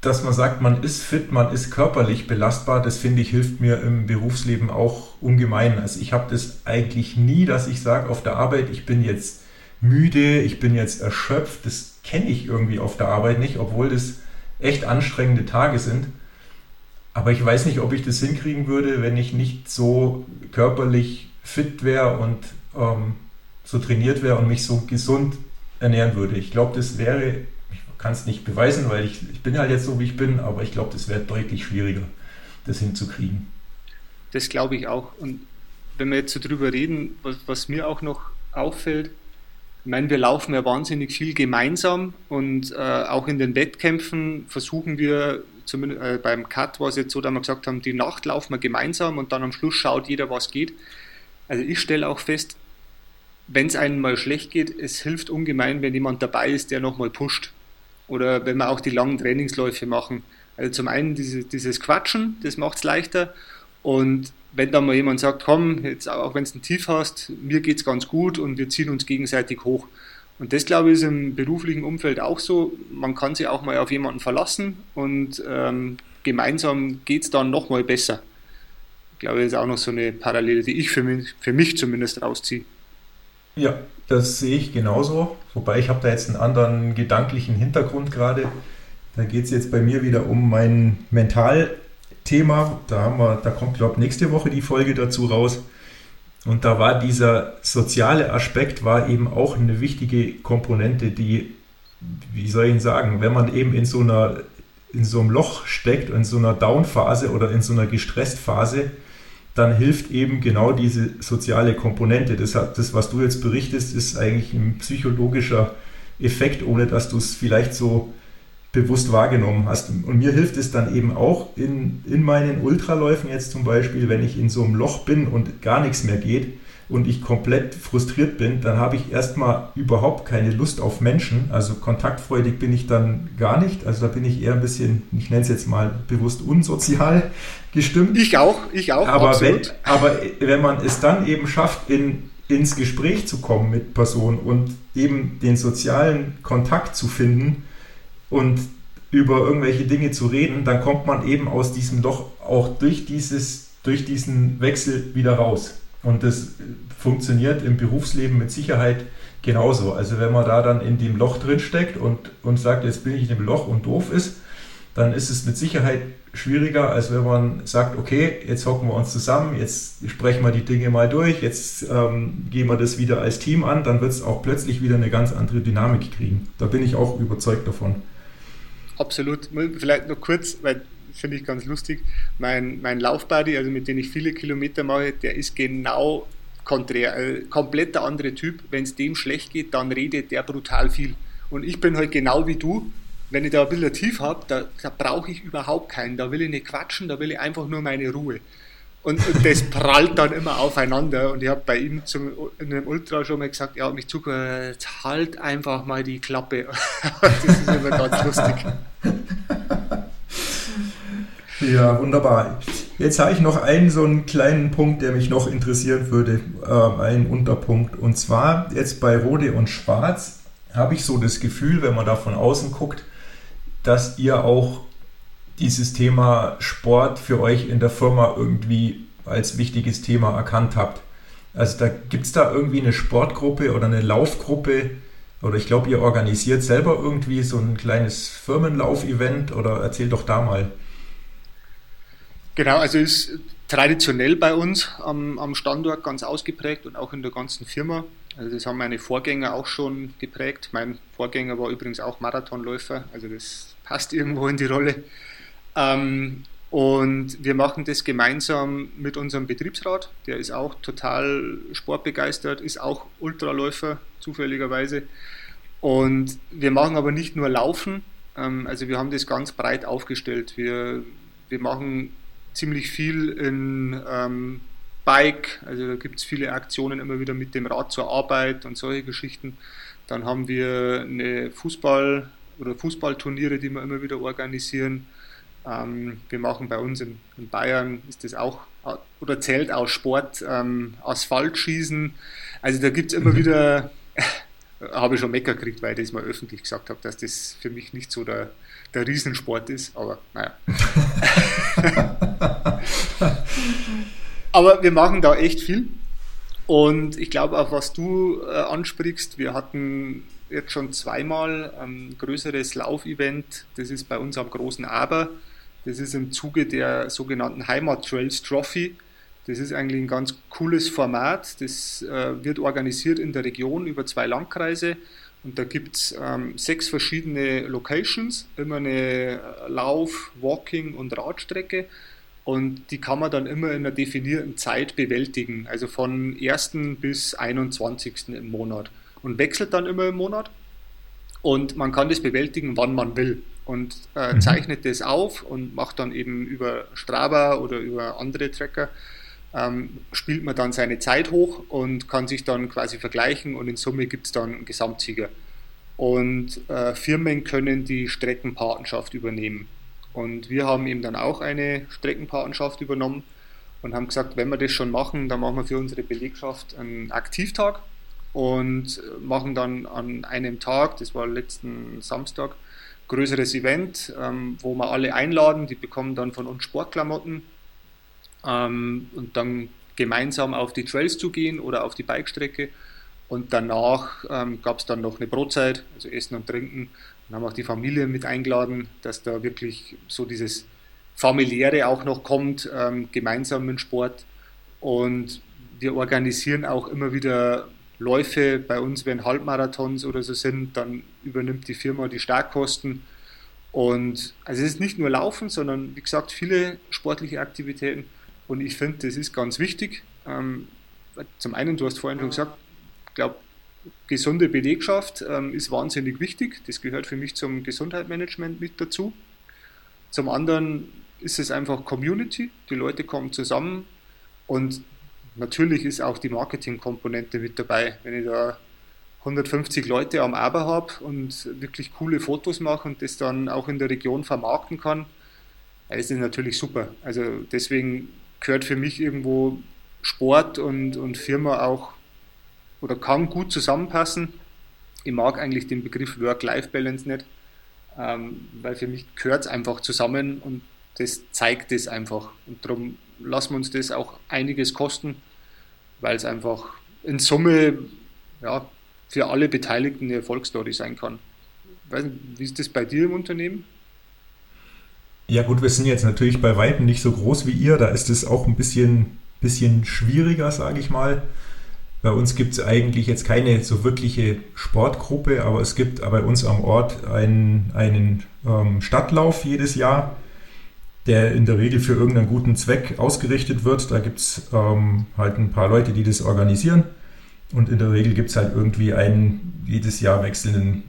dass man sagt, man ist fit, man ist körperlich belastbar, das finde ich hilft mir im Berufsleben auch ungemein. Also ich habe das eigentlich nie, dass ich sage auf der Arbeit, ich bin jetzt müde, ich bin jetzt erschöpft. Das kenne ich irgendwie auf der Arbeit nicht, obwohl das echt anstrengende Tage sind. Aber ich weiß nicht, ob ich das hinkriegen würde, wenn ich nicht so körperlich fit wäre und ähm, so trainiert wäre und mich so gesund ernähren würde. Ich glaube, das wäre, kann es nicht beweisen, weil ich, ich bin halt jetzt so, wie ich bin, aber ich glaube, das wäre deutlich schwieriger, das hinzukriegen. Das glaube ich auch. Und wenn wir jetzt so drüber reden, was, was mir auch noch auffällt, ich meine, wir laufen ja wahnsinnig viel gemeinsam und äh, auch in den Wettkämpfen versuchen wir, zumindest äh, beim Cut war es jetzt so, dass wir gesagt haben, die Nacht laufen wir gemeinsam und dann am Schluss schaut jeder, was geht. Also ich stelle auch fest, wenn es einem mal schlecht geht, es hilft ungemein, wenn jemand dabei ist, der nochmal pusht. Oder wenn wir auch die langen Trainingsläufe machen. Also zum einen diese, dieses Quatschen, das macht es leichter. Und wenn dann mal jemand sagt, komm, jetzt auch wenn du ein Tief hast, mir geht es ganz gut und wir ziehen uns gegenseitig hoch. Und das, glaube ich, ist im beruflichen Umfeld auch so. Man kann sich auch mal auf jemanden verlassen und ähm, gemeinsam geht es dann nochmal besser. Ich glaube, das ist auch noch so eine Parallele, die ich für mich, für mich zumindest rausziehe. Ja, das sehe ich genauso. Wobei ich habe da jetzt einen anderen gedanklichen Hintergrund gerade. Da geht es jetzt bei mir wieder um mein Mental Thema. Da, haben wir, da kommt, glaube ich, nächste Woche die Folge dazu raus. Und da war dieser soziale Aspekt war eben auch eine wichtige Komponente, die, wie soll ich Ihnen sagen, wenn man eben in so einer in so einem Loch steckt, in so einer Down-Phase oder in so einer gestresst Phase, dann hilft eben genau diese soziale Komponente. Das, das, was du jetzt berichtest, ist eigentlich ein psychologischer Effekt, ohne dass du es vielleicht so bewusst wahrgenommen hast. Und mir hilft es dann eben auch in, in meinen Ultraläufen jetzt zum Beispiel, wenn ich in so einem Loch bin und gar nichts mehr geht und ich komplett frustriert bin, dann habe ich erstmal überhaupt keine Lust auf Menschen. Also kontaktfreudig bin ich dann gar nicht. Also da bin ich eher ein bisschen, ich nenne es jetzt mal bewusst unsozial gestimmt. Ich auch, ich auch. Aber, wenn, aber wenn man es dann eben schafft, in, ins Gespräch zu kommen mit Personen und eben den sozialen Kontakt zu finden, und über irgendwelche Dinge zu reden, dann kommt man eben aus diesem Loch auch durch, dieses, durch diesen Wechsel wieder raus. Und das funktioniert im Berufsleben mit Sicherheit genauso. Also wenn man da dann in dem Loch drin steckt und, und sagt, jetzt bin ich in dem Loch und doof ist, dann ist es mit Sicherheit schwieriger, als wenn man sagt, okay, jetzt hocken wir uns zusammen, jetzt sprechen wir die Dinge mal durch, jetzt ähm, gehen wir das wieder als Team an, dann wird es auch plötzlich wieder eine ganz andere Dynamik kriegen. Da bin ich auch überzeugt davon. Absolut. Vielleicht noch kurz, weil finde ich ganz lustig. Mein, mein Laufbuddy, also mit dem ich viele Kilometer mache, der ist genau konträr, äh, komplett der andere Typ. Wenn es dem schlecht geht, dann redet der brutal viel. Und ich bin halt genau wie du. Wenn ich da ein bisschen tief habe, da, da brauche ich überhaupt keinen. Da will ich nicht quatschen, da will ich einfach nur meine Ruhe. Und, und das prallt dann immer aufeinander. Und ich habe bei ihm zum, in einem Ultra schon mal gesagt, er hat mich zugehört, halt einfach mal die Klappe. das ist immer ganz lustig. Ja, wunderbar. Jetzt habe ich noch einen so einen kleinen Punkt, der mich noch interessieren würde, äh, einen Unterpunkt. Und zwar jetzt bei Rode und Schwarz habe ich so das Gefühl, wenn man da von außen guckt, dass ihr auch dieses Thema Sport für euch in der Firma irgendwie als wichtiges Thema erkannt habt. Also da gibt es da irgendwie eine Sportgruppe oder eine Laufgruppe oder ich glaube, ihr organisiert selber irgendwie so ein kleines Firmenlauf-Event oder erzählt doch da mal. Genau, also ist traditionell bei uns am, am Standort ganz ausgeprägt und auch in der ganzen Firma. Also das haben meine Vorgänger auch schon geprägt. Mein Vorgänger war übrigens auch Marathonläufer, also das passt irgendwo in die Rolle. Ähm, Und wir machen das gemeinsam mit unserem Betriebsrat. Der ist auch total sportbegeistert, ist auch Ultraläufer zufälligerweise. Und wir machen aber nicht nur Laufen, ähm, also wir haben das ganz breit aufgestellt. Wir, wir machen ziemlich viel in ähm, Bike, also da gibt es viele Aktionen immer wieder mit dem Rad zur Arbeit und solche Geschichten. Dann haben wir eine Fußball- oder Fußballturniere, die wir immer wieder organisieren. Ähm, wir machen bei uns in, in, Bayern, ist das auch, oder zählt aus Sport, ähm, Asphaltschießen. Also da gibt es immer mhm. wieder, habe ich schon Mecker gekriegt, weil ich das mal öffentlich gesagt habe, dass das für mich nicht so der, der Riesensport ist, aber naja. aber wir machen da echt viel. Und ich glaube auch, was du äh, ansprichst, wir hatten jetzt schon zweimal ein größeres Laufevent, das ist bei uns am Großen Aber. Das ist im Zuge der sogenannten Heimat Trails Trophy. Das ist eigentlich ein ganz cooles Format. Das äh, wird organisiert in der Region über zwei Landkreise. Und da gibt es ähm, sechs verschiedene Locations, immer eine Lauf-, Walking- und Radstrecke. Und die kann man dann immer in einer definierten Zeit bewältigen, also von 1. bis 21. im Monat. Und wechselt dann immer im Monat. Und man kann das bewältigen, wann man will. Und äh, mhm. zeichnet das auf und macht dann eben über Strava oder über andere Tracker, ähm, spielt man dann seine Zeit hoch und kann sich dann quasi vergleichen und in Summe gibt es dann einen Gesamtsieger. Und äh, Firmen können die Streckenpatenschaft übernehmen. Und wir haben eben dann auch eine Streckenpatenschaft übernommen und haben gesagt, wenn wir das schon machen, dann machen wir für unsere Belegschaft einen Aktivtag und machen dann an einem Tag, das war letzten Samstag, größeres Event, ähm, wo wir alle einladen, die bekommen dann von uns Sportklamotten ähm, und dann gemeinsam auf die Trails zu gehen oder auf die Bikestrecke. Und danach ähm, gab es dann noch eine Brotzeit, also Essen und Trinken und haben auch die Familie mit eingeladen, dass da wirklich so dieses familiäre auch noch kommt, ähm, gemeinsam mit Sport. Und wir organisieren auch immer wieder Läufe. Bei uns, wenn Halbmarathons oder so sind, dann übernimmt die Firma die Starkkosten. Und also es ist nicht nur Laufen, sondern wie gesagt viele sportliche Aktivitäten. Und ich finde, das ist ganz wichtig. Ähm, zum einen, du hast vorhin schon gesagt, ich glaube, gesunde Belegschaft ähm, ist wahnsinnig wichtig. Das gehört für mich zum Gesundheitsmanagement mit dazu. Zum anderen ist es einfach Community. Die Leute kommen zusammen und natürlich ist auch die Marketingkomponente mit dabei. Wenn ich da 150 Leute am Aber habe und wirklich coole Fotos mache und das dann auch in der Region vermarkten kann, ist das natürlich super. Also deswegen gehört für mich irgendwo Sport und, und Firma auch oder kann gut zusammenpassen. Ich mag eigentlich den Begriff Work-Life-Balance nicht, ähm, weil für mich gehört es einfach zusammen und das zeigt es einfach. Und darum lassen wir uns das auch einiges kosten, weil es einfach in Summe ja, für alle Beteiligten eine Erfolgsstory sein kann. Nicht, wie ist das bei dir im Unternehmen? Ja gut, wir sind jetzt natürlich bei Weitem nicht so groß wie ihr, da ist es auch ein bisschen, bisschen schwieriger, sage ich mal. Bei uns gibt es eigentlich jetzt keine so wirkliche Sportgruppe, aber es gibt bei uns am Ort einen, einen ähm, Stadtlauf jedes Jahr, der in der Regel für irgendeinen guten Zweck ausgerichtet wird. Da gibt es ähm, halt ein paar Leute, die das organisieren. Und in der Regel gibt es halt irgendwie einen jedes Jahr wechselnden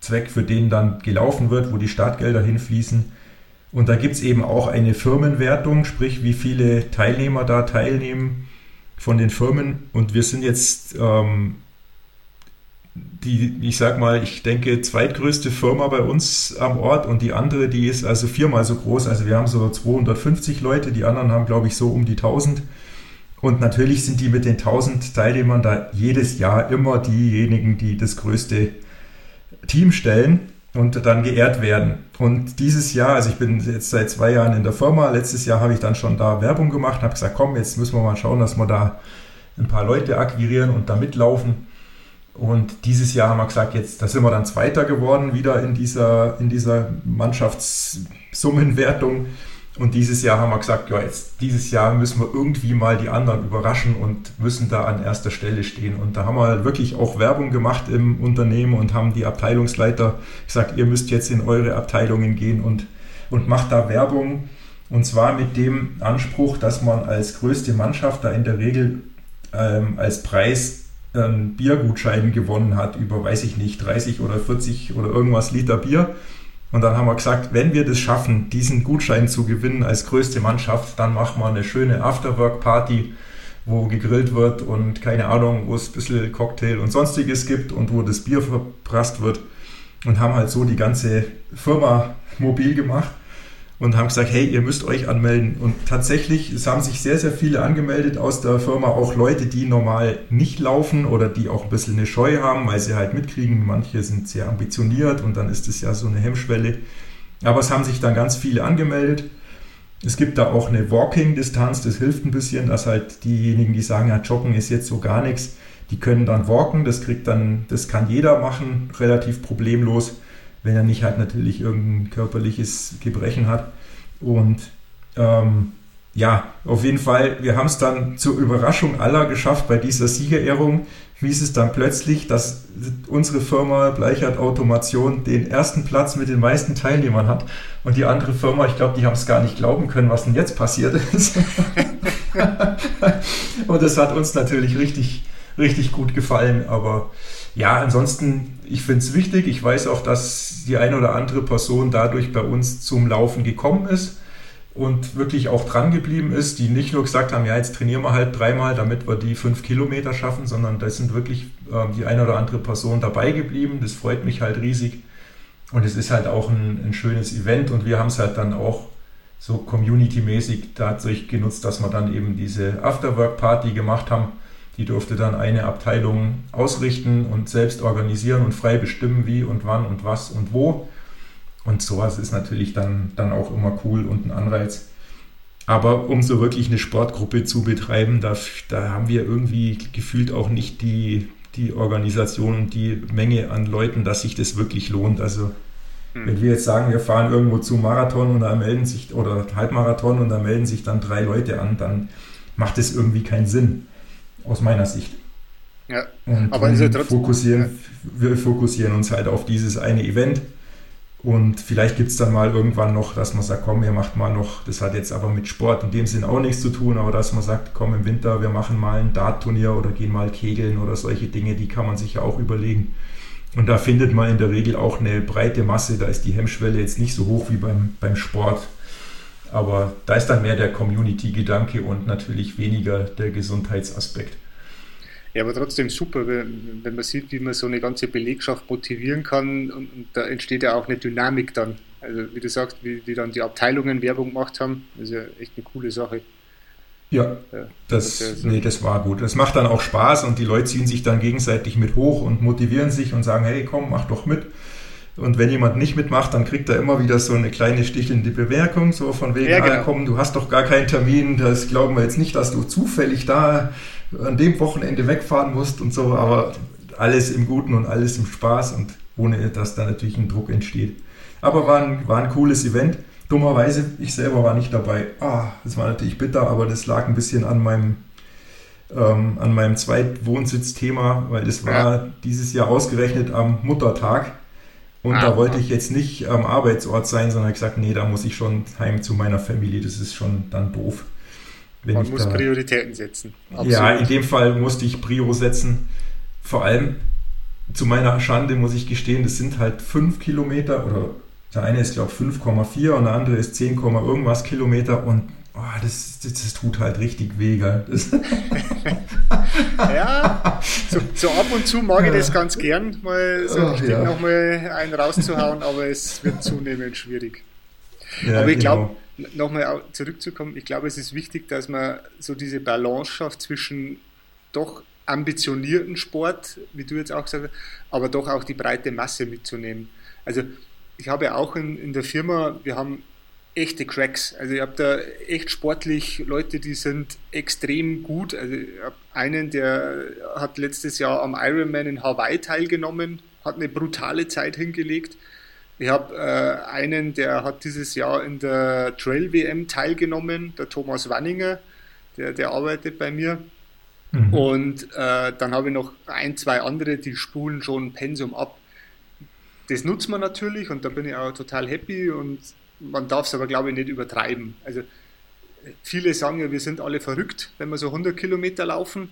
Zweck, für den dann gelaufen wird, wo die Startgelder hinfließen. Und da gibt es eben auch eine Firmenwertung, sprich wie viele Teilnehmer da teilnehmen von den Firmen und wir sind jetzt ähm, die, ich sag mal, ich denke, zweitgrößte Firma bei uns am Ort und die andere, die ist also viermal so groß. Also wir haben so 250 Leute, die anderen haben, glaube ich, so um die 1000. Und natürlich sind die mit den 1000 Teilnehmern da jedes Jahr immer diejenigen, die das größte Team stellen und dann geehrt werden. Und dieses Jahr, also ich bin jetzt seit zwei Jahren in der Firma, letztes Jahr habe ich dann schon da Werbung gemacht, habe gesagt, komm, jetzt müssen wir mal schauen, dass wir da ein paar Leute akquirieren und da mitlaufen. Und dieses Jahr haben wir gesagt, jetzt, da sind wir dann Zweiter geworden, wieder in dieser, in dieser Mannschaftssummenwertung. Und dieses Jahr haben wir gesagt, ja, jetzt dieses Jahr müssen wir irgendwie mal die anderen überraschen und müssen da an erster Stelle stehen. Und da haben wir wirklich auch Werbung gemacht im Unternehmen und haben die Abteilungsleiter gesagt, ihr müsst jetzt in eure Abteilungen gehen und, und macht da Werbung. Und zwar mit dem Anspruch, dass man als größte Mannschaft da in der Regel ähm, als Preis einen Biergutschein gewonnen hat über, weiß ich nicht, 30 oder 40 oder irgendwas Liter Bier. Und dann haben wir gesagt, wenn wir das schaffen, diesen Gutschein zu gewinnen als größte Mannschaft, dann machen wir eine schöne Afterwork-Party, wo gegrillt wird und keine Ahnung, wo es ein bisschen Cocktail und sonstiges gibt und wo das Bier verprasst wird. Und haben halt so die ganze Firma mobil gemacht und haben gesagt, hey, ihr müsst euch anmelden. Und tatsächlich, es haben sich sehr, sehr viele angemeldet aus der Firma, auch Leute, die normal nicht laufen oder die auch ein bisschen eine Scheu haben, weil sie halt mitkriegen, manche sind sehr ambitioniert und dann ist es ja so eine Hemmschwelle. Aber es haben sich dann ganz viele angemeldet. Es gibt da auch eine Walking-Distanz, das hilft ein bisschen, dass halt diejenigen, die sagen, ja, Joggen ist jetzt so gar nichts, die können dann walken, das kriegt dann, das kann jeder machen, relativ problemlos wenn er nicht halt natürlich irgendein körperliches Gebrechen hat. Und ähm, ja, auf jeden Fall, wir haben es dann zur Überraschung aller geschafft bei dieser Siegerehrung. Hieß es dann plötzlich, dass unsere Firma Bleichert Automation den ersten Platz mit den meisten Teilnehmern hat. Und die andere Firma, ich glaube, die haben es gar nicht glauben können, was denn jetzt passiert ist. und das hat uns natürlich richtig, richtig gut gefallen. Aber ja, ansonsten, ich finde es wichtig. Ich weiß auch, dass die eine oder andere Person dadurch bei uns zum Laufen gekommen ist und wirklich auch dran geblieben ist, die nicht nur gesagt haben, ja, jetzt trainieren wir halt dreimal, damit wir die fünf Kilometer schaffen, sondern da sind wirklich äh, die eine oder andere Person dabei geblieben. Das freut mich halt riesig. Und es ist halt auch ein, ein schönes Event und wir haben es halt dann auch so community-mäßig dadurch genutzt, dass wir dann eben diese Afterwork-Party gemacht haben die durfte dann eine Abteilung ausrichten und selbst organisieren und frei bestimmen, wie und wann und was und wo. Und sowas ist natürlich dann, dann auch immer cool und ein Anreiz. Aber um so wirklich eine Sportgruppe zu betreiben, da, da haben wir irgendwie gefühlt auch nicht die, die Organisation und die Menge an Leuten, dass sich das wirklich lohnt. Also hm. wenn wir jetzt sagen, wir fahren irgendwo zu Marathon und da melden sich, oder Halbmarathon und da melden sich dann drei Leute an, dann macht das irgendwie keinen Sinn aus meiner Sicht. Ja, und aber ist ja trotzdem. Fokussieren, ja. Wir fokussieren uns halt auf dieses eine Event. Und vielleicht gibt es dann mal irgendwann noch, dass man sagt, komm, ihr macht mal noch, das hat jetzt aber mit Sport in dem Sinn auch nichts zu tun, aber dass man sagt, komm im Winter, wir machen mal ein Dart-Turnier oder gehen mal kegeln oder solche Dinge, die kann man sich ja auch überlegen. Und da findet man in der Regel auch eine breite Masse, da ist die Hemmschwelle jetzt nicht so hoch wie beim, beim Sport. Aber da ist dann mehr der Community-Gedanke und natürlich weniger der Gesundheitsaspekt. Ja, aber trotzdem super, wenn, wenn man sieht, wie man so eine ganze Belegschaft motivieren kann und, und da entsteht ja auch eine Dynamik dann. Also wie du sagst, wie, wie dann die Abteilungen Werbung gemacht haben, das ist ja echt eine coole Sache. Ja, das, das, nee, das war gut. Das macht dann auch Spaß und die Leute ziehen sich dann gegenseitig mit hoch und motivieren sich und sagen, hey, komm, mach doch mit. Und wenn jemand nicht mitmacht, dann kriegt er immer wieder so eine kleine stichelnde Bemerkung, so von wegen, ja, genau. ah, komm, du hast doch gar keinen Termin, das glauben wir jetzt nicht, dass du zufällig da an dem Wochenende wegfahren musst und so, aber alles im Guten und alles im Spaß und ohne dass da natürlich ein Druck entsteht. Aber war ein, war ein cooles Event. Dummerweise, ich selber war nicht dabei. Ah, das war natürlich bitter, aber das lag ein bisschen an meinem ähm, an meinem Zweitwohnsitzthema, weil das war ja. dieses Jahr ausgerechnet am Muttertag. Und ah, da wollte ich jetzt nicht am Arbeitsort sein, sondern ich gesagt, nee, da muss ich schon heim zu meiner Familie. Das ist schon dann doof. Man muss da, Prioritäten setzen. Absolut. Ja, in dem Fall musste ich Prio setzen. Vor allem zu meiner Schande muss ich gestehen, das sind halt fünf Kilometer oder der eine ist glaube ich 5,4 und der andere ist 10, irgendwas Kilometer und oh, das, das, das, tut halt richtig weh. ja, so, so, ab und zu mag ich das ganz gern, mal so Ach, ja. nochmal einen rauszuhauen, aber es wird zunehmend schwierig. Ja, aber ich glaube, genau. nochmal zurückzukommen, ich glaube, es ist wichtig, dass man so diese Balance schafft zwischen doch ambitionierten Sport, wie du jetzt auch gesagt hast, aber doch auch die breite Masse mitzunehmen. Also ich habe auch in, in der Firma, wir haben echte Cracks. Also ich habe da echt sportlich Leute, die sind extrem gut. Also ich habe einen, der hat letztes Jahr am Ironman in Hawaii teilgenommen, hat eine brutale Zeit hingelegt. Ich habe äh, einen, der hat dieses Jahr in der Trail WM teilgenommen, der Thomas Wanninger, der, der arbeitet bei mir. Mhm. Und äh, dann habe ich noch ein, zwei andere, die spulen schon Pensum ab. Das nutzt man natürlich und da bin ich auch total happy und man darf es aber, glaube ich, nicht übertreiben. Also viele sagen ja, wir sind alle verrückt, wenn wir so 100 Kilometer laufen.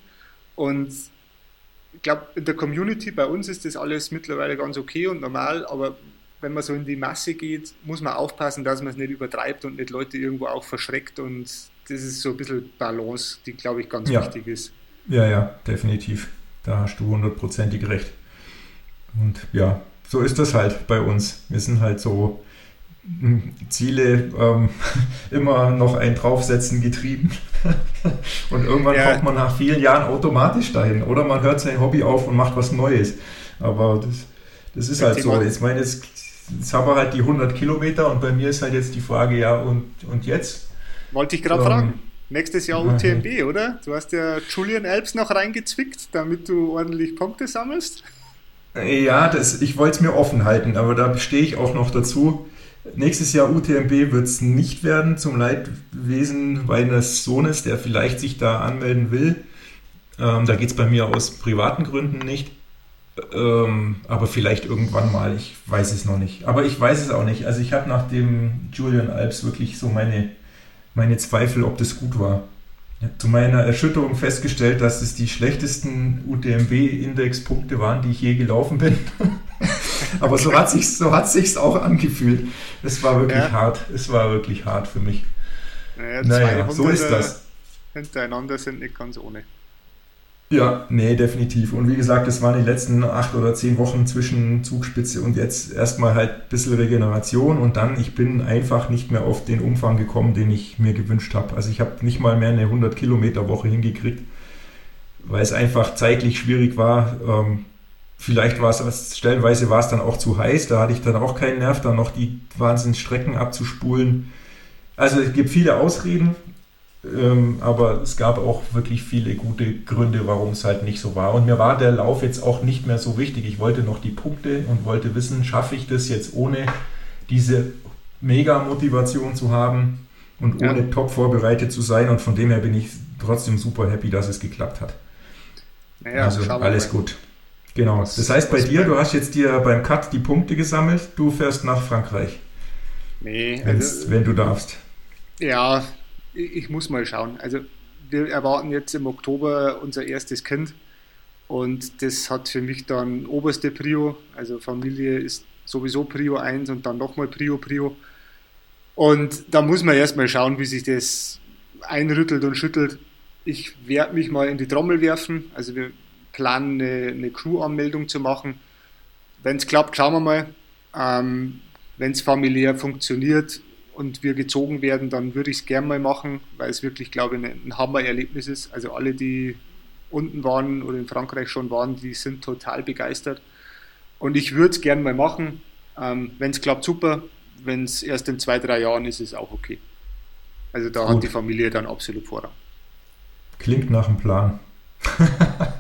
Und ich glaube, in der Community bei uns ist das alles mittlerweile ganz okay und normal, aber wenn man so in die Masse geht, muss man aufpassen, dass man es nicht übertreibt und nicht Leute irgendwo auch verschreckt. Und das ist so ein bisschen Balance, die, glaube ich, ganz ja. wichtig ist. Ja, ja, definitiv. Da hast du hundertprozentig recht. Und ja, so ist das halt bei uns. Wir sind halt so Ziele ähm, immer noch ein Draufsetzen getrieben. und irgendwann ja. kommt man nach vielen Jahren automatisch dahin. Oder man hört sein Hobby auf und macht was Neues. Aber das, das ist halt so. Jetzt meine, jetzt, jetzt haben wir halt die 100 Kilometer und bei mir ist halt jetzt die Frage, ja, und, und jetzt? Wollte ich gerade ähm, fragen. Nächstes Jahr UTMB, oder? Du hast ja Julian Alps noch reingezwickt, damit du ordentlich Punkte sammelst. Ja, das, ich wollte es mir offen halten, aber da stehe ich auch noch dazu. Nächstes Jahr UTMB wird es nicht werden, zum Leidwesen meines Sohnes, der vielleicht sich da anmelden will. Ähm, da geht es bei mir aus privaten Gründen nicht. Ähm, aber vielleicht irgendwann mal, ich weiß es noch nicht. Aber ich weiß es auch nicht. Also ich habe nach dem Julian Alps wirklich so meine, meine Zweifel, ob das gut war. zu meiner Erschütterung festgestellt, dass es die schlechtesten UTMB-Indexpunkte waren, die ich je gelaufen bin. Aber so hat sich so hat sich's auch angefühlt. Es war wirklich ja. hart. Es war wirklich hart für mich. Naja, naja so ist das. Hintereinander sind nicht ganz ohne. Ja, nee, definitiv. Und wie gesagt, es waren die letzten acht oder zehn Wochen zwischen Zugspitze und jetzt erstmal halt ein bisschen Regeneration und dann, ich bin einfach nicht mehr auf den Umfang gekommen, den ich mir gewünscht habe. Also ich habe nicht mal mehr eine 100 Kilometer Woche hingekriegt, weil es einfach zeitlich schwierig war. Ähm, Vielleicht war es, stellenweise war es dann auch zu heiß, da hatte ich dann auch keinen Nerv, dann noch die Wahnsinnsstrecken abzuspulen. Also es gibt viele Ausreden, ähm, aber es gab auch wirklich viele gute Gründe, warum es halt nicht so war. Und mir war der Lauf jetzt auch nicht mehr so wichtig. Ich wollte noch die Punkte und wollte wissen, schaffe ich das jetzt ohne diese Mega-Motivation zu haben und ohne ja. top vorbereitet zu sein. Und von dem her bin ich trotzdem super happy, dass es geklappt hat. Naja, also alles gut. Genau. Das heißt bei dir, du hast jetzt dir beim Cut die Punkte gesammelt, du fährst nach Frankreich. Nee, also, wenn du darfst. Ja, ich muss mal schauen. Also wir erwarten jetzt im Oktober unser erstes Kind und das hat für mich dann oberste Prio. Also Familie ist sowieso Prio 1 und dann nochmal Prio Prio. Und da muss man erstmal schauen, wie sich das einrüttelt und schüttelt. Ich werde mich mal in die Trommel werfen. Also wir planen, eine, eine Crew-Anmeldung zu machen. Wenn es klappt, schauen wir mal. Ähm, Wenn es familiär funktioniert und wir gezogen werden, dann würde ich es gerne mal machen, weil es wirklich, glaube ich, ein Hammer-Erlebnis ist. Also alle, die unten waren oder in Frankreich schon waren, die sind total begeistert. Und ich würde es gerne mal machen. Ähm, Wenn es klappt, super. Wenn es erst in zwei, drei Jahren ist, ist es auch okay. Also da Gut. hat die Familie dann absolut Vorrang. Klingt nach einem Plan.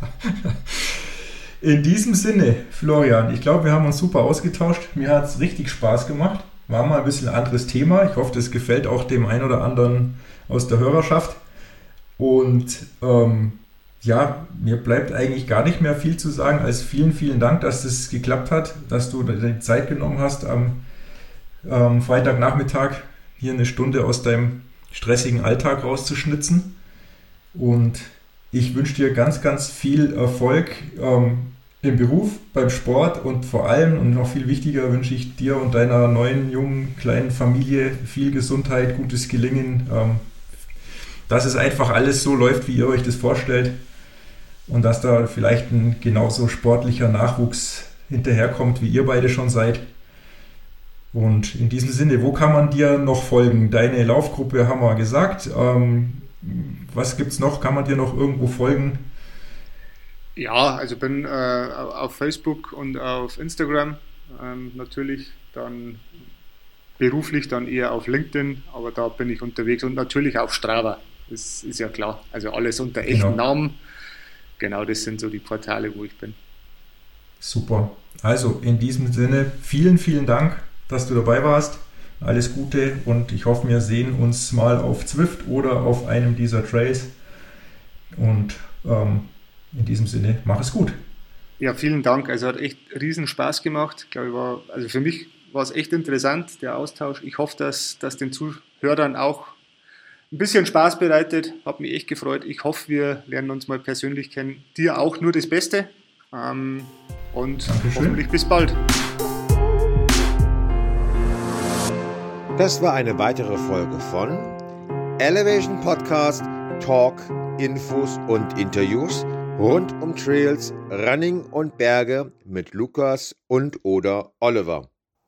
In diesem Sinne, Florian, ich glaube, wir haben uns super ausgetauscht. Mir hat es richtig Spaß gemacht. War mal ein bisschen ein anderes Thema. Ich hoffe, das gefällt auch dem einen oder anderen aus der Hörerschaft. Und ähm, ja, mir bleibt eigentlich gar nicht mehr viel zu sagen als vielen, vielen Dank, dass das geklappt hat, dass du die Zeit genommen hast, am ähm, Freitagnachmittag hier eine Stunde aus deinem stressigen Alltag rauszuschnitzen. Und ich wünsche dir ganz, ganz viel Erfolg ähm, im Beruf, beim Sport und vor allem und noch viel wichtiger wünsche ich dir und deiner neuen, jungen, kleinen Familie viel Gesundheit, gutes Gelingen, ähm, dass es einfach alles so läuft, wie ihr euch das vorstellt und dass da vielleicht ein genauso sportlicher Nachwuchs hinterherkommt, wie ihr beide schon seid. Und in diesem Sinne, wo kann man dir noch folgen? Deine Laufgruppe haben wir gesagt. Ähm, was gibt es noch? Kann man dir noch irgendwo folgen? Ja, also bin äh, auf Facebook und auf Instagram ähm, natürlich, dann beruflich dann eher auf LinkedIn, aber da bin ich unterwegs und natürlich auf Strava. Das ist ja klar. Also alles unter echten genau. Namen. Genau, das sind so die Portale, wo ich bin. Super. Also in diesem Sinne, vielen, vielen Dank, dass du dabei warst alles Gute und ich hoffe, wir sehen uns mal auf Zwift oder auf einem dieser Trails. Und ähm, in diesem Sinne, mach es gut. Ja, vielen Dank. Also hat echt riesen Spaß gemacht. Ich glaube, war, also für mich war es echt interessant, der Austausch. Ich hoffe, dass das den Zuhörern auch ein bisschen Spaß bereitet. Hat mich echt gefreut. Ich hoffe, wir lernen uns mal persönlich kennen. Dir auch nur das Beste. Ähm, und Dankeschön. hoffentlich bis bald. Das war eine weitere Folge von Elevation Podcast Talk, Infos und Interviews rund um Trails, Running und Berge mit Lukas und oder Oliver.